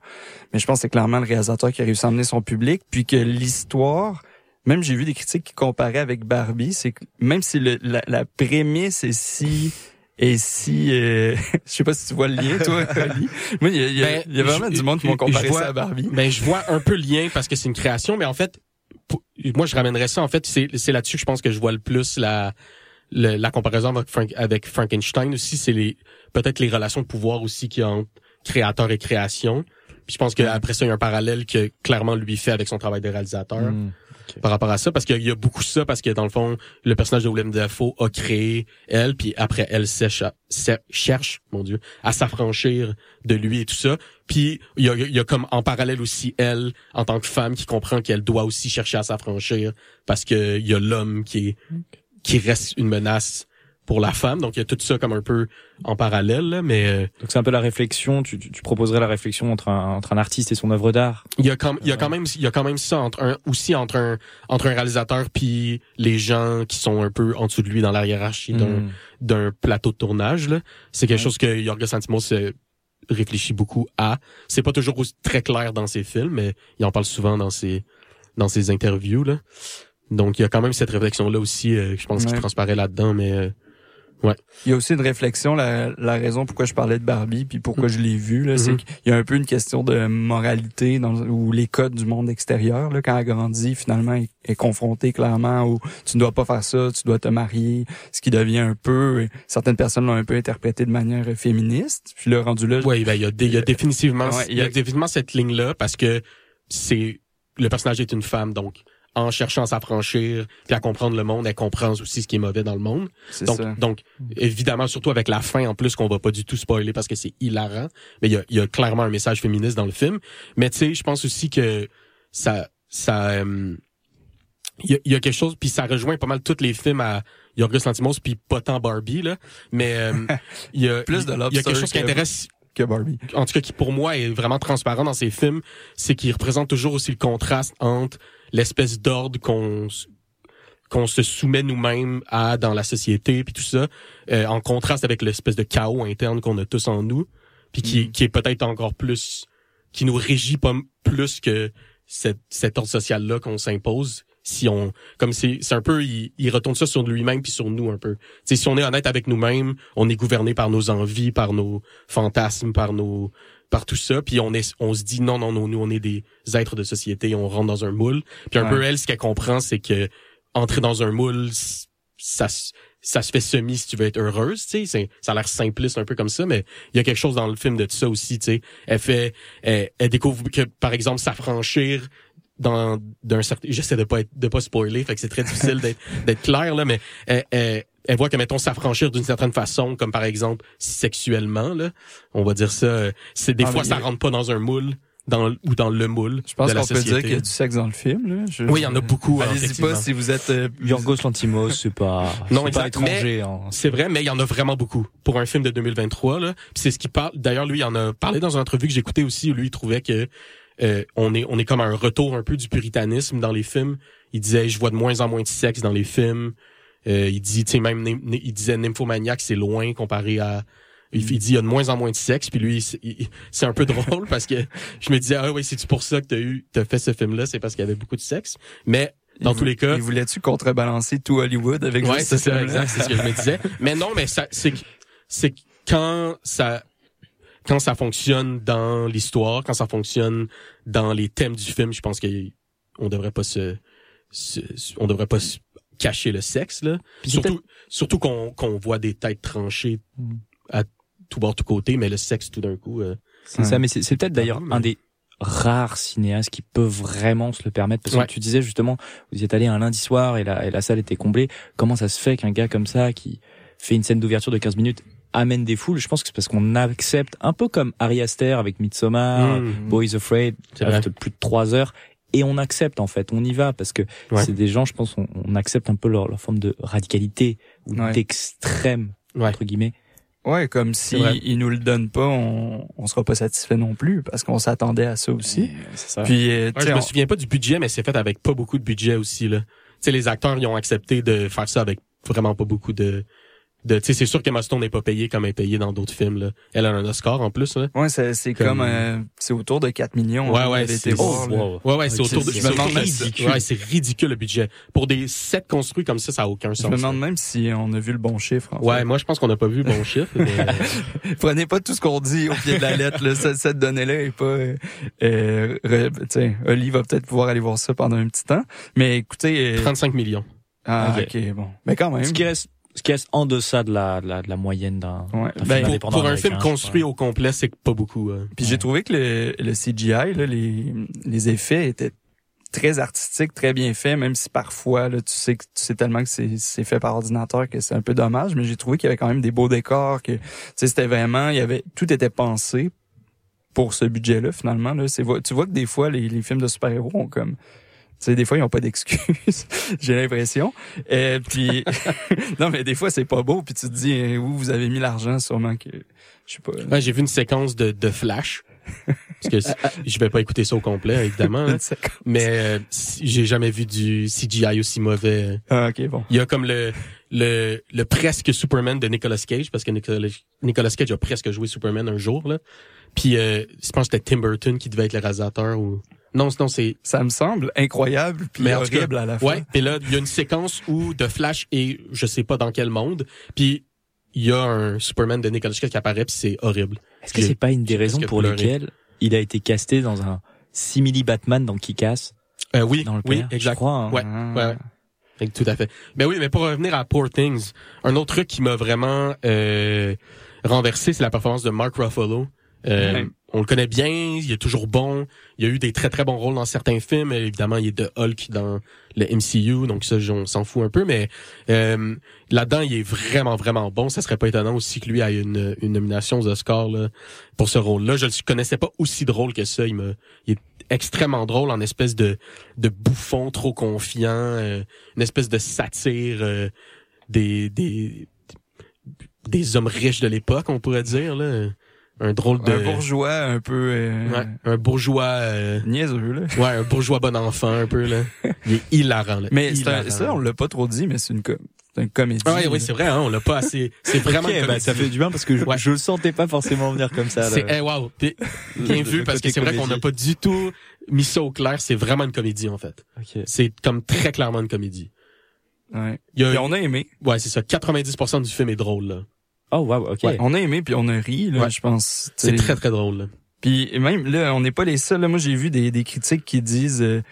Mais je pense que c'est clairement le réalisateur qui a réussi à amener son public, puis que l'histoire, même j'ai vu des critiques qui comparaient avec Barbie, c'est que même si le, la, la prémisse est si et si euh, <laughs> je sais pas si tu vois le lien toi <laughs> Ali. moi il y a, il y a- Ben, y a vraiment je- du monde qui m'ont comparé vois- ça à Barbie Ben, je vois un peu le lien parce que c'est une création, mais en fait, pour- moi, je ramènerais ça. En fait, c'est c'est là-dessus que je pense que je vois le plus la le- la comparaison avec, Frank- avec Frankenstein aussi. C'est les peut-être les relations de pouvoir aussi qu'il y a entre créateur et création. Puis je pense qu'après ça, il y a un parallèle que clairement lui fait avec son travail de réalisateur Mm. Par rapport à ça, parce qu'il y a beaucoup ça, parce que dans le fond, le personnage de Willem Dafoe a créé elle, puis après elle sèche à- cherche, mon Dieu, à s'affranchir de lui et tout ça. Puis il y a, il y a comme en parallèle aussi elle, en tant que femme, qui comprend qu'elle doit aussi chercher à s'affranchir, parce que il y a l'homme qui est qui reste une menace pour la femme. Donc il y a tout ça comme un peu en parallèle, là, mais euh, Donc c'est un peu la réflexion. Tu, tu, tu proposerais la réflexion entre un, entre un artiste et son œuvre d'art. Il y a quand, il y a quand même, il y a quand même ça entre un, aussi entre un, entre un réalisateur puis les gens qui sont un peu en dessous de lui dans la hiérarchie d'un, Mm. d'un plateau de tournage, là. C'est quelque chose que Yorgos Lanthimos euh, réfléchit beaucoup à. C'est pas toujours aussi très clair dans ses films, mais il en parle souvent dans ses, dans ses interviews, là. Donc, il y a quand même cette réflexion-là aussi, euh, je pense, qui Ouais. transparaît là-dedans, mais, euh, ouais. Il y a aussi une réflexion, la, la raison pourquoi je parlais de Barbie, puis pourquoi je l'ai vu, là, c'est Mhm. qu'il y a un peu une question de moralité dans, ou les codes du monde extérieur. Là, quand elle grandit, finalement, est, est confrontée clairement au tu ne dois pas faire ça, tu dois te marier, ce qui devient un peu, certaines personnes l'ont un peu interprété de manière féministe. Puis le rendu là, Oui, ben, il y a, dé- il y a définitivement, Ouais, il y a définitivement cette ligne-là parce que c'est, le personnage est une femme, donc, en cherchant à s'affranchir puis à comprendre le monde, elle comprend aussi ce qui est mauvais dans le monde. C'est Donc, ça. donc, évidemment, surtout avec la fin en plus qu'on va pas du tout spoiler parce que c'est hilarant, mais il y a, y a clairement un message féministe dans le film. Mais tu sais, je pense aussi que ça, ça, euh, il y y a quelque chose, puis ça rejoint pas mal tous les films à Yorgos Lanthimos, puis pas tant Barbie là, mais euh, <laughs> il y a Plus de il y a quelque chose qui intéresse que Barbie. en tout cas qui pour moi est vraiment transparent dans ces films, c'est qu'il représente toujours aussi le contraste entre l'espèce d'ordre qu'on qu'on se soumet nous-mêmes à dans la société puis tout ça, euh, en contraste avec l'espèce de chaos interne qu'on a tous en nous, puis qui, qui est peut-être encore plus, qui nous régit pas plus que cette, cet ordre social là qu'on s'impose. Si on, comme c'est, c'est un peu, il, il retourne ça sur lui-même puis sur nous un peu. Tu sais, si on est honnête avec nous-mêmes, on est gouverné par nos envies, par nos fantasmes, par nos, par tout ça, puis on est, on se dit non, non, non, nous on est des êtres de société, on rentre dans un moule. Puis un Ouais. peu elle, ce qu'elle comprend, c'est que entrer dans un moule, ça se- ça se fait semi si tu veux être heureuse, tu sais, ça a l'air simpliste un peu comme ça, mais il y a quelque chose dans le film de ça aussi, tu sais. Elle fait, elle, elle découvre que par exemple s'affranchir dans d'un certain, j'essaie de pas être, de pas spoiler, fait que c'est très difficile d'être <laughs> d'être clair là, mais elle, elle, elle voit que mettons s'affranchir d'une certaine façon, comme par exemple sexuellement là, on va dire ça, euh, c'est des Ah, fois ça a- rentre pas dans un moule. Dans, ou dans le moule Je pense qu'on peut dire qu'il y a du sexe dans le film. Là. Je- Oui, il y en a beaucoup, hein, Allez-y pas si vous êtes... euh, Yorgos Lantimos, c'est pas, <laughs> Non, c'est pas étranger. mais hein. C'est vrai, mais il y en a vraiment beaucoup pour un film de 2023. Là, c'est ce qui parle. D'ailleurs, lui, il en a parlé dans une entrevue que j'écoutais aussi. Où lui, il trouvait que euh, on est on est comme à un retour un peu du puritanisme dans les films. Il disait, je vois de moins en moins de sexe dans les films. Euh, il dit, tu sais, même il disait Nymphomaniac, c'est loin comparé à il, il dit il y a de moins en moins de sexe puis lui c'est- un peu drôle <laughs> parce que je me disais ah oui c'est pour ça que t'as eu t'as fait ce film là c'est parce qu'il y avait beaucoup de sexe mais dans il tous les cas Il voulait-tu contrebalancer tout Hollywood avec Ouais, c'est ce ça, exact, c'est ce que je me disais. Mais non, mais ça, c'est, que- c'est que quand ça, quand ça fonctionne dans l'histoire, quand ça fonctionne dans les thèmes du film, je pense que on devrait pas se, se- on devrait pas se cacher le sexe là. Puis Surtout, surtout qu'on qu'on voit des têtes tranchées à tout bord, tout côté, mais le sexe tout d'un coup. euh, C'est ça, mais c'est c'est peut-être d'ailleurs mais- un des rares cinéastes qui peuvent vraiment se le permettre parce Ouais. que tu disais justement vous y êtes allé un lundi soir et la, et la salle était comblée comment ça se fait qu'un gars comme ça qui fait une scène d'ouverture de 15 minutes amène des foules je pense que c'est parce qu'on accepte un peu comme Ari Aster avec Midsommar Mmh. Boys Afraid reste plus de trois heures et on accepte en fait on y va parce que Ouais. c'est des gens je pense on, on accepte un peu leur, leur forme de radicalité ou Ouais. d'extrême Ouais. entre guillemets Ouais, comme si ils nous le donnent pas, on, on sera pas satisfait non plus parce qu'on s'attendait à ça aussi. c'est ça Puis, euh, je me on- souviens pas du budget, mais c'est fait avec pas beaucoup de budget aussi là. Tu sais, les acteurs ils ont accepté de faire ça avec vraiment pas beaucoup de. De tu sais, c'est sûr qu'Emma Stone n'est pas payée comme elle est payée dans d'autres films là. Elle a un Oscar en plus là. ouais, c'est c'est Comme- comme, euh, c'est autour de 4 millions. Ouais, hein, on ouais, avait c'est là. wow. ouais, ouais, c'est autour de. je si- Ouais, c'est ridicule le budget. Pour des sets construits comme ça, ça a aucun Je sens. me demande même si on a vu le bon chiffre. en Ouais, fait. moi je pense qu'on n'a pas vu le bon chiffre. mais, euh, <laughs> Prenez pas tout ce qu'on dit au pied de la lettre. Là. Cette, cette donnée-là est pas... Euh, euh, re- tu sais, Oli va peut-être pouvoir aller voir ça pendant un petit temps. Mais écoutez... euh, 35 millions. ah, Ok. ok, bon. Mais quand même. ce qui reste ce qui reste en deçà de la de la, de la moyenne d'un Ouais. Ben, film Pour, un film construit au complet, c'est pas beaucoup. euh. Puis j'ai trouvé que le, le CGI, là, les, les effets étaient très artistiques, très bien faits, même si parfois là, tu sais que tu sais tellement que c'est fait par ordinateur que c'est un peu dommage, mais j'ai trouvé qu'il y avait quand même des beaux décors, que c'était vraiment, il y avait tout était pensé pour ce budget-là finalement là. Tu vois que des fois les, les films de super-héros ont comme sais, des fois, ils ont pas d'excuses, <laughs> j'ai l'impression. Et puis, <laughs> non, mais des fois, c'est pas beau. Puis tu te dis, eh, où vous avez mis l'argent, sûrement que, je sais pas. Ouais, j'ai vu une séquence de, de Flash. Parce que <laughs> je vais pas écouter ça au complet, évidemment. Mais euh, j'ai jamais vu du CGI aussi mauvais. Ah, ok, bon. Il y a comme le le, le presque Superman de Nicolas Cage, parce que Nicolas, Nicolas Cage a presque joué Superman un jour. là. Puis euh, je pense que c'était Tim Burton qui devait être le réalisateur. ou Non, non c'est... Ça me semble incroyable puis Mais en tout cas, horrible à la fois. Ouais, et là, il y a une séquence où The Flash est, je sais pas dans quel monde, puis il y a un Superman de Nicolas Cage qui apparaît, puis c'est horrible. Est-ce que c'est pas une des raisons pour lesquelles il a été casté dans un simili Batman dans Kick-Ass? Euh, oui, dans le oui, père, je exact. crois, hein. Ouais, ouais, ouais. Tout à fait. Ben oui, mais pour revenir à Poor Things, un autre truc qui m'a vraiment euh, renversé, c'est la performance de Mark Ruffalo. Euh, Ouais. On le connaît bien, il est toujours bon. Il a eu des très très bons rôles dans certains films. Évidemment, il est de Hulk dans le MCU, donc ça, on s'en fout un peu. Mais euh, là-dedans, il est vraiment vraiment bon. Ça serait pas étonnant aussi que lui ait une, nomination aux Oscars pour ce rôle-là. Je le connaissais pas aussi drôle que ça. Il il est extrêmement drôle en espèce de bouffon trop confiant, euh, une espèce de satire euh, des des des hommes riches de l'époque, on pourrait dire là. Un drôle de Un bourgeois un peu euh, Ouais, un bourgeois euh, niaiseux là. ouais, un bourgeois bon enfant un peu là. Il est hilarant là. Mais un- Hilarant. ça, on l'a pas trop dit, mais c'est une, co- c'est une comédie. Ah ouais, oui, c'est vrai, hein, on l'a pas assez. C'est vraiment Ok, une bah, ça fait du bien parce que je, Ouais. je le sentais pas forcément venir comme ça. C'est là. eh, wow, Puis, bien vu parce que c'est vrai qu'on n'a pas du tout mis ça au clair. C'est vraiment une comédie en fait. Ok. C'est comme très clairement une comédie. Ouais. Il y a, Puis on a aimé. ouais, c'est ça. 90% du film est drôle là. Oh wow, ok. Ouais, on a aimé puis on a ri là, Ouais. je pense. C'est Tu sais, très très drôle là. Puis même là, on n'est pas les seuls. Là, moi, j'ai vu des, des critiques qui disent euh,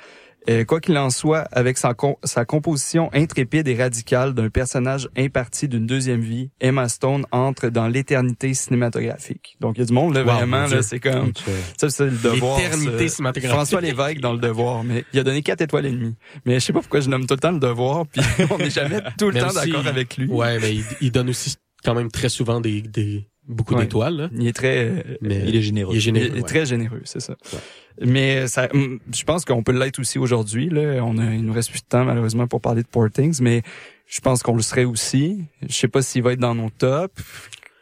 Euh, quoi qu'il en soit, avec sa, com- sa composition intrépide et radicale d'un personnage imparti d'une deuxième vie, Emma Stone entre dans l'éternité cinématographique. Donc il y a du monde là Wow, vraiment là, c'est comme ça c'est le devoir. L'éternité cinématographique. François Lévesque dans le devoir, mais il a donné quatre étoiles et demie. Mais je sais pas pourquoi je nomme tout le temps le devoir, puis <laughs> on n'est jamais tout le Mais temps d'accord avec lui. Ouais, mais il, il donne aussi quand même très souvent des, des beaucoup Ouais. d'étoiles. là. Il est très, Mais Il est généreux. Il est généreux. il est ouais. très généreux, c'est ça. Mais ça, hum, je pense qu'on peut l'être aussi aujourd'hui. Là, on a, il nous reste plus de temps malheureusement pour parler de Portings, mais je pense qu'on le serait aussi. Je sais pas s'il va être dans nos tops.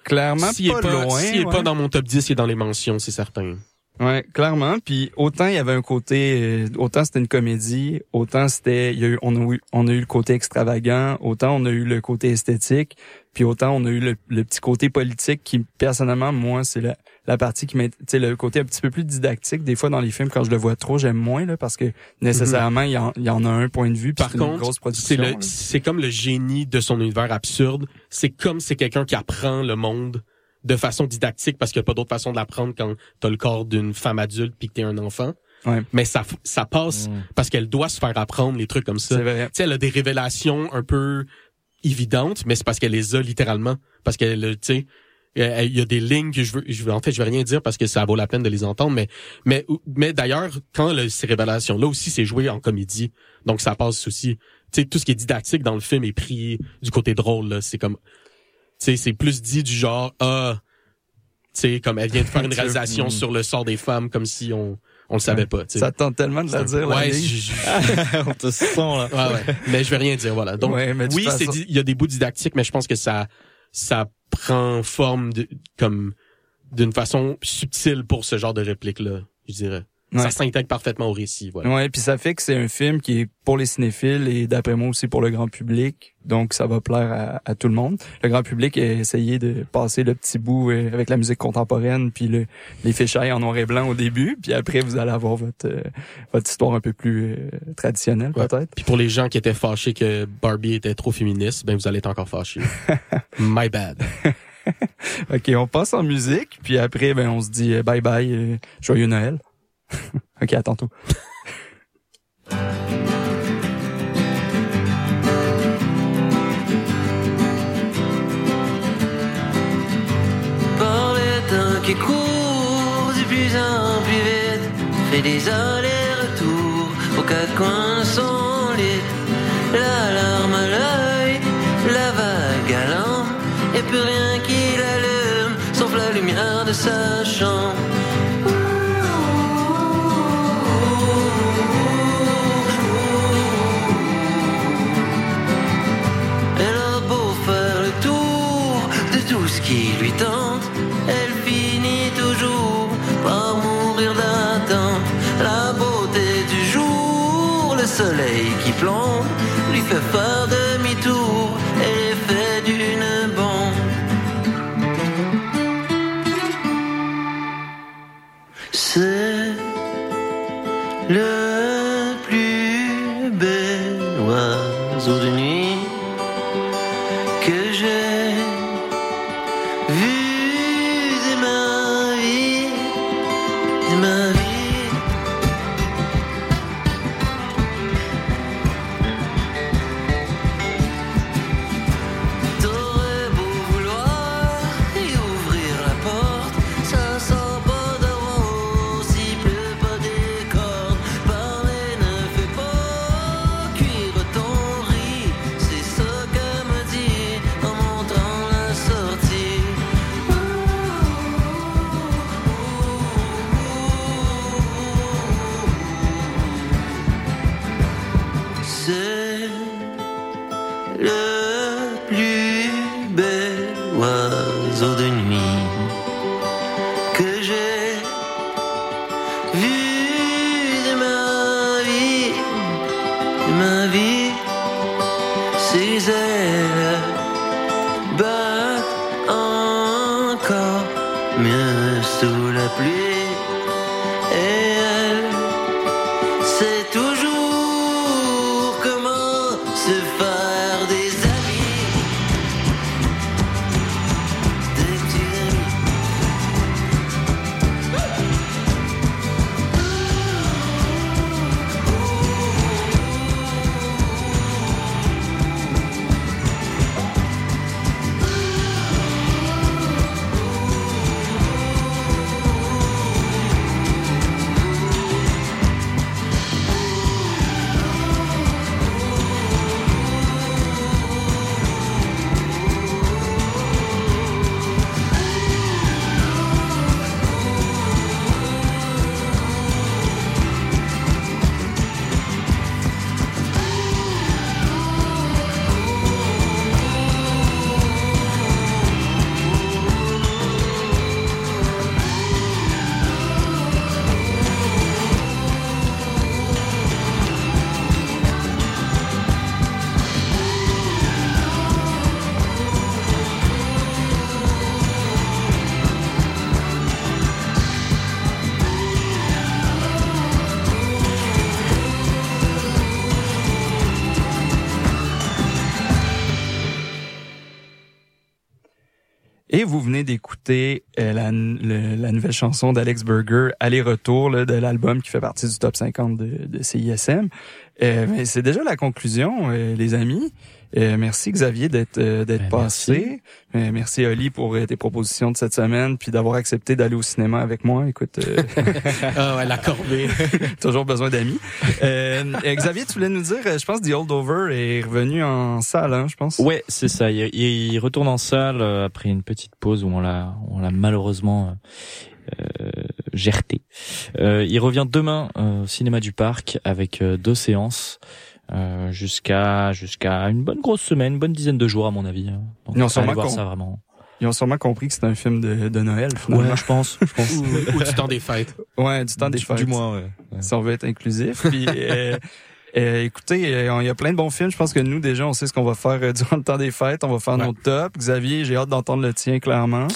Clairement S'il pas, est pas, loin. s'il est pas dans mon top 10, il est dans les mentions, c'est certain. Ouais, clairement. Puis autant il y avait un côté, euh, autant c'était une comédie, autant c'était, il y a eu, on a eu, on a eu le côté extravagant, autant on a eu le côté esthétique, puis autant on a eu le, le petit côté politique qui, personnellement, moi, c'est la, la partie qui sais, le côté un petit peu plus didactique. Des fois dans les films, quand je le vois trop, j'aime moins là parce que nécessairement il y, en, il y en a un point de vue. Par contre, c'est comme le génie de son univers absurde. C'est comme c'est quelqu'un qui apprend le monde de façon didactique parce qu'il n'y a pas d'autre façon de l'apprendre quand t'as le corps d'une femme adulte puis que t'es un enfant. Ouais. Mais ça, ça passe parce qu'elle doit se faire apprendre les trucs comme ça. Vrai. Tu sais, elle a des révélations un peu évidentes, mais c'est parce qu'elle les a littéralement. Parce qu'elle, tu sais, il y a des lignes que je veux, je veux, en fait, je vais rien dire parce que ça vaut la peine de les entendre, mais, mais, mais d'ailleurs, quand le- ces révélations-là aussi, c'est joué en comédie. Donc, ça passe aussi. Tu sais, tout ce qui est didactique dans le film est pris du côté drôle, là. C'est comme, tu sais, c'est plus dit du genre, ah, tu sais, comme elle vient de faire une <laughs> réalisation Mm. sur le sort des femmes comme si on, on le savait pas, tu sais. Ça te tente tellement de la dire. Ouais, ligne. je- je- <laughs> On te sent, là. Ouais, ouais. Mais je vais rien dire, voilà. Donc, Ouais, mais oui, c'est il y a des bouts didactiques, mais je pense que ça, ça prend forme de, comme, d'une façon subtile pour ce genre de réplique-là, je dirais. Ouais. Ça s'intègre parfaitement au récit, voilà. Ouais, puis ça fait que c'est un film qui est pour les cinéphiles et d'après moi aussi pour le grand public. Donc ça va plaire à, à tout le monde. Le grand public a essayé de passer le petit bout euh, avec la musique contemporaine puis le, les fichailles en noir et blanc au début, puis après vous allez avoir votre euh, votre histoire un peu plus euh, traditionnelle Ouais. peut-être. Puis pour les gens qui étaient fâchés que Barbie était trop féministe, ben vous allez être encore fâchés. <laughs> My bad. <laughs> OK, on passe en musique puis après ben on se dit bye bye euh, joyeux Noël. <laughs> OK, à tantôt. Temps qui court de plus en plus vite, fait des allers-retours aux quatre coins de son lit. La larme à l'œil, la vague à l'âme, et plus rien qui l'allume, sauf la lumière de sa chambre. Lui fait faire demi-tour le la, le- la nouvelle chanson d'Alex Burger, Aller-retour, de l'album qui fait partie du top 50 de, CISM. Euh, mais c'est déjà la conclusion, euh, les amis. Euh, merci Xavier d'être euh, d'être passé. Euh, merci Oli pour euh, tes propositions de cette semaine, puis d'avoir accepté d'aller au cinéma avec moi. Écoute, euh, <laughs> <laughs> Ah ouais, la corvée. <laughs> toujours besoin d'amis. Euh, Xavier, tu voulais nous dire, je pense, The Old Over est revenu en salle, hein, je pense. Ouais, c'est ça. Il, il retourne en salle après une petite pause où on l'a, on l'a malheureusement euh, gerté. Euh, il revient demain au cinéma du parc avec deux séances. Euh, jusqu'à jusqu'à une bonne grosse semaine, une bonne dizaine de jours à mon avis. hein. Donc, Ils ont allez sûrement voir ça vraiment. Ils ont sûrement compris que c'était un film de, de Noël, finalement. Ouais, je pense. Je pense. ou, ou du temps des fêtes. Ouais, du temps des Du- fêtes. du moins, ouais. Ouais. Si on veut être inclusif. Puis, euh, <laughs> euh, écoutez, euh, il y a plein de bons films. Je pense que nous, déjà, on sait ce qu'on va faire euh, <laughs> durant le temps des fêtes. On va faire nos tops. Xavier, j'ai hâte d'entendre le tien, clairement.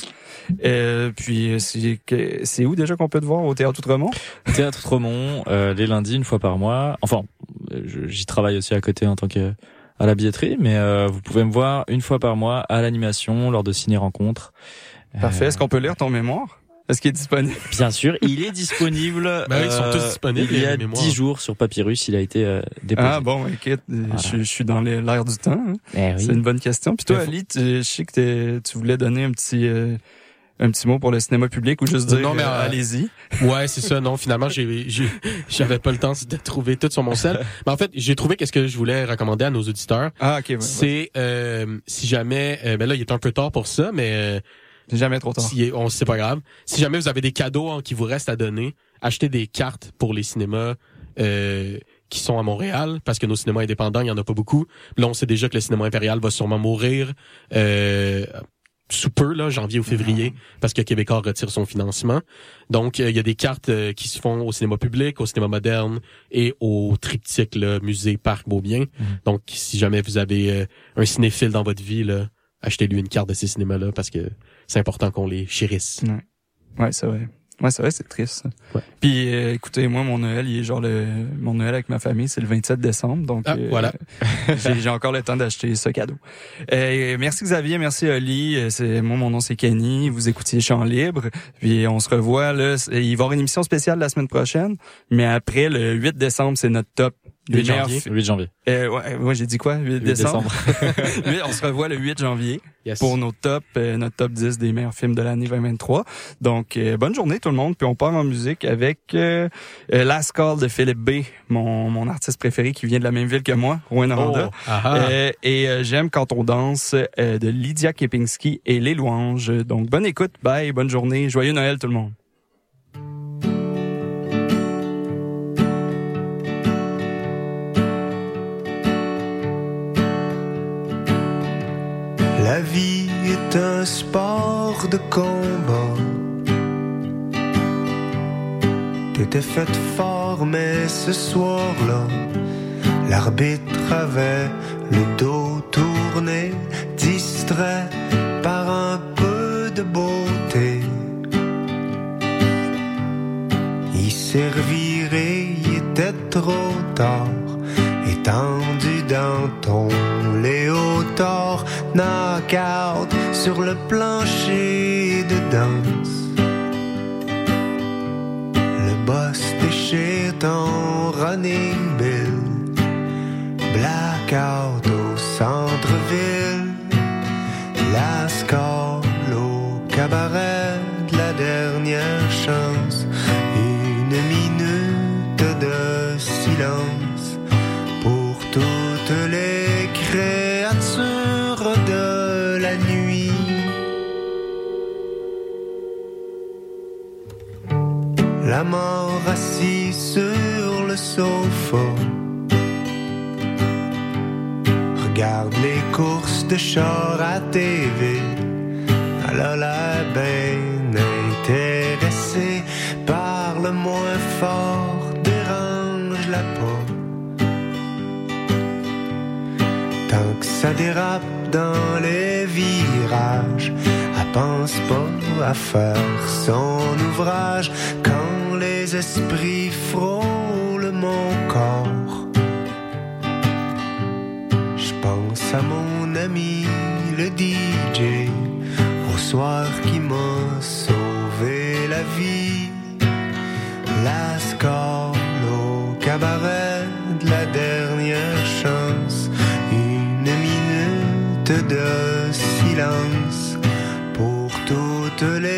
Euh, puis, euh, c'est où déjà qu'on peut te voir? Au Théâtre Outremont? Théâtre Tremont, euh, les lundis une fois par mois. Enfin, j'y travaille aussi à côté en tant que à la billetterie, mais euh, vous pouvez me voir une fois par mois à l'animation lors de ciné-rencontres. Parfait. Est-ce qu'on peut lire ton mémoire? Est-ce qu'il est disponible? Bien sûr, il est disponible. euh, Ben oui, ils sont tous disponibles, Il y a. 10 jours sur Papyrus, il a été euh, déposé. Ah bon, écoute, euh, je, je suis dans l'air du temps. hein. Eh oui. C'est une bonne question. Puis toi, Ali, tu- je sais que tu voulais donner un petit euh, un petit mot pour le cinéma public ou juste dire Non, mais, euh, euh, allez-y. Ouais, c'est ça. Non, finalement, j'ai, j'ai- j'avais pas le temps de trouver tout sur mon sel. Mais en fait, j'ai trouvé qu'est-ce que je voulais recommander à nos auditeurs. Ah, ok. ouais. C'est euh, si jamais, euh, ben là, il est un peu tard pour ça, mais euh, jamais trop tard. si, on c'est pas grave. Si jamais vous avez des cadeaux hein, qui vous restent à donner, achetez des cartes pour les cinémas. Euh, qui sont à Montréal parce que nos cinémas indépendants, il y en a pas beaucoup. Là, on sait déjà que le cinéma impérial va sûrement mourir euh, sous peu, là, janvier ou février, parce que Québécois retire son financement. Donc, euh, il y a des cartes euh, qui se font au cinéma public, au cinéma moderne et au triptyque, là, musée, parc, Beaubien. Donc, si jamais vous avez euh, un cinéphile dans votre vie, là, achetez-lui une carte de ces cinémas-là parce que c'est important qu'on les chérisse. Ouais, ouais c'est vrai. Ouais, c'est vrai, c'est triste. ça. Puis euh, écoutez, moi, mon Noël, il est genre le mon Noël avec ma famille, c'est le 27 décembre, donc Ah, voilà. <laughs> j'ai encore le temps d'acheter ce cadeau. Euh, merci Xavier, merci Oli. Euh, C'est moi, mon nom c'est Kenny. Vous écoutiez Chant libre. Puis on se revoit là. Il va y avoir une émission spéciale la semaine prochaine, mais après le 8 décembre, c'est notre top. Des 8 meilleurs janvier. fi- 8 janvier. Euh, ouais, ouais, j'ai dit quoi? 8, décembre. Oui, <laughs> on se revoit le 8 janvier Yes. pour nos top, euh, notre top 10 des meilleurs films de l'année 2023. Donc, euh, bonne journée tout le monde. Puis on part en musique avec Last Call de Philippe B, mon, mon artiste préféré qui vient de la même ville que moi, Rouen Noranda. Oh, ah ah. Euh, et euh, j'aime quand on danse euh, de Lydia Kepinski et Les Louanges. Donc, bonne écoute, bye, bonne journée, joyeux Noël tout le monde. La vie est un sport de combat. T'étais faite fort, mais ce soir-là, l'arbitre avait le dos tourné, distrait par un peu de beauté. Il servirait, il était trop tard, étendu dans ton léotard, knock-out sur le plancher de danse. Le boss déchire ton running bill, blackout Regarde les courses de char à TV Elle a l'air intéressée par le moins fort dérange la pas Tant que ça dérape dans les virages Elle pense pas à faire son ouvrage Quand les esprits frôlent mon corps Je pense à mon ami le DJ Au soir qui m'a sauvé la vie. La score au cabaret de la dernière chance. Une minute de silence pour toutes les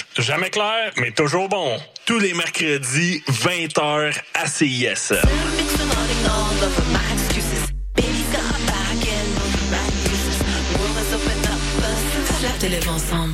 jamais clair, mais toujours bon. Tous les mercredis, 20h à CISM. Lève ensemble,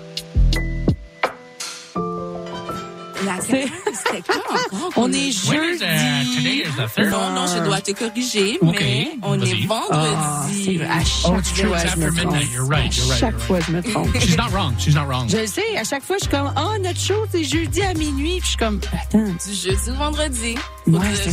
La c'était <laughs> quand? On est jeudi. third. Non, non, je dois te corriger, mais on est Ah, vendredi. vrai. À chaque Oh, true, fois, je me trompe. midnight. You're right, you're right, À chaque fois, je me trompe. <laughs> She's not wrong. She's not wrong. Je le sais, à chaque fois, je suis comme, oh, notre show, c'est jeudi à minuit. Puis je suis comme, attends. Du jeudi au vendredi. Ouais, c'est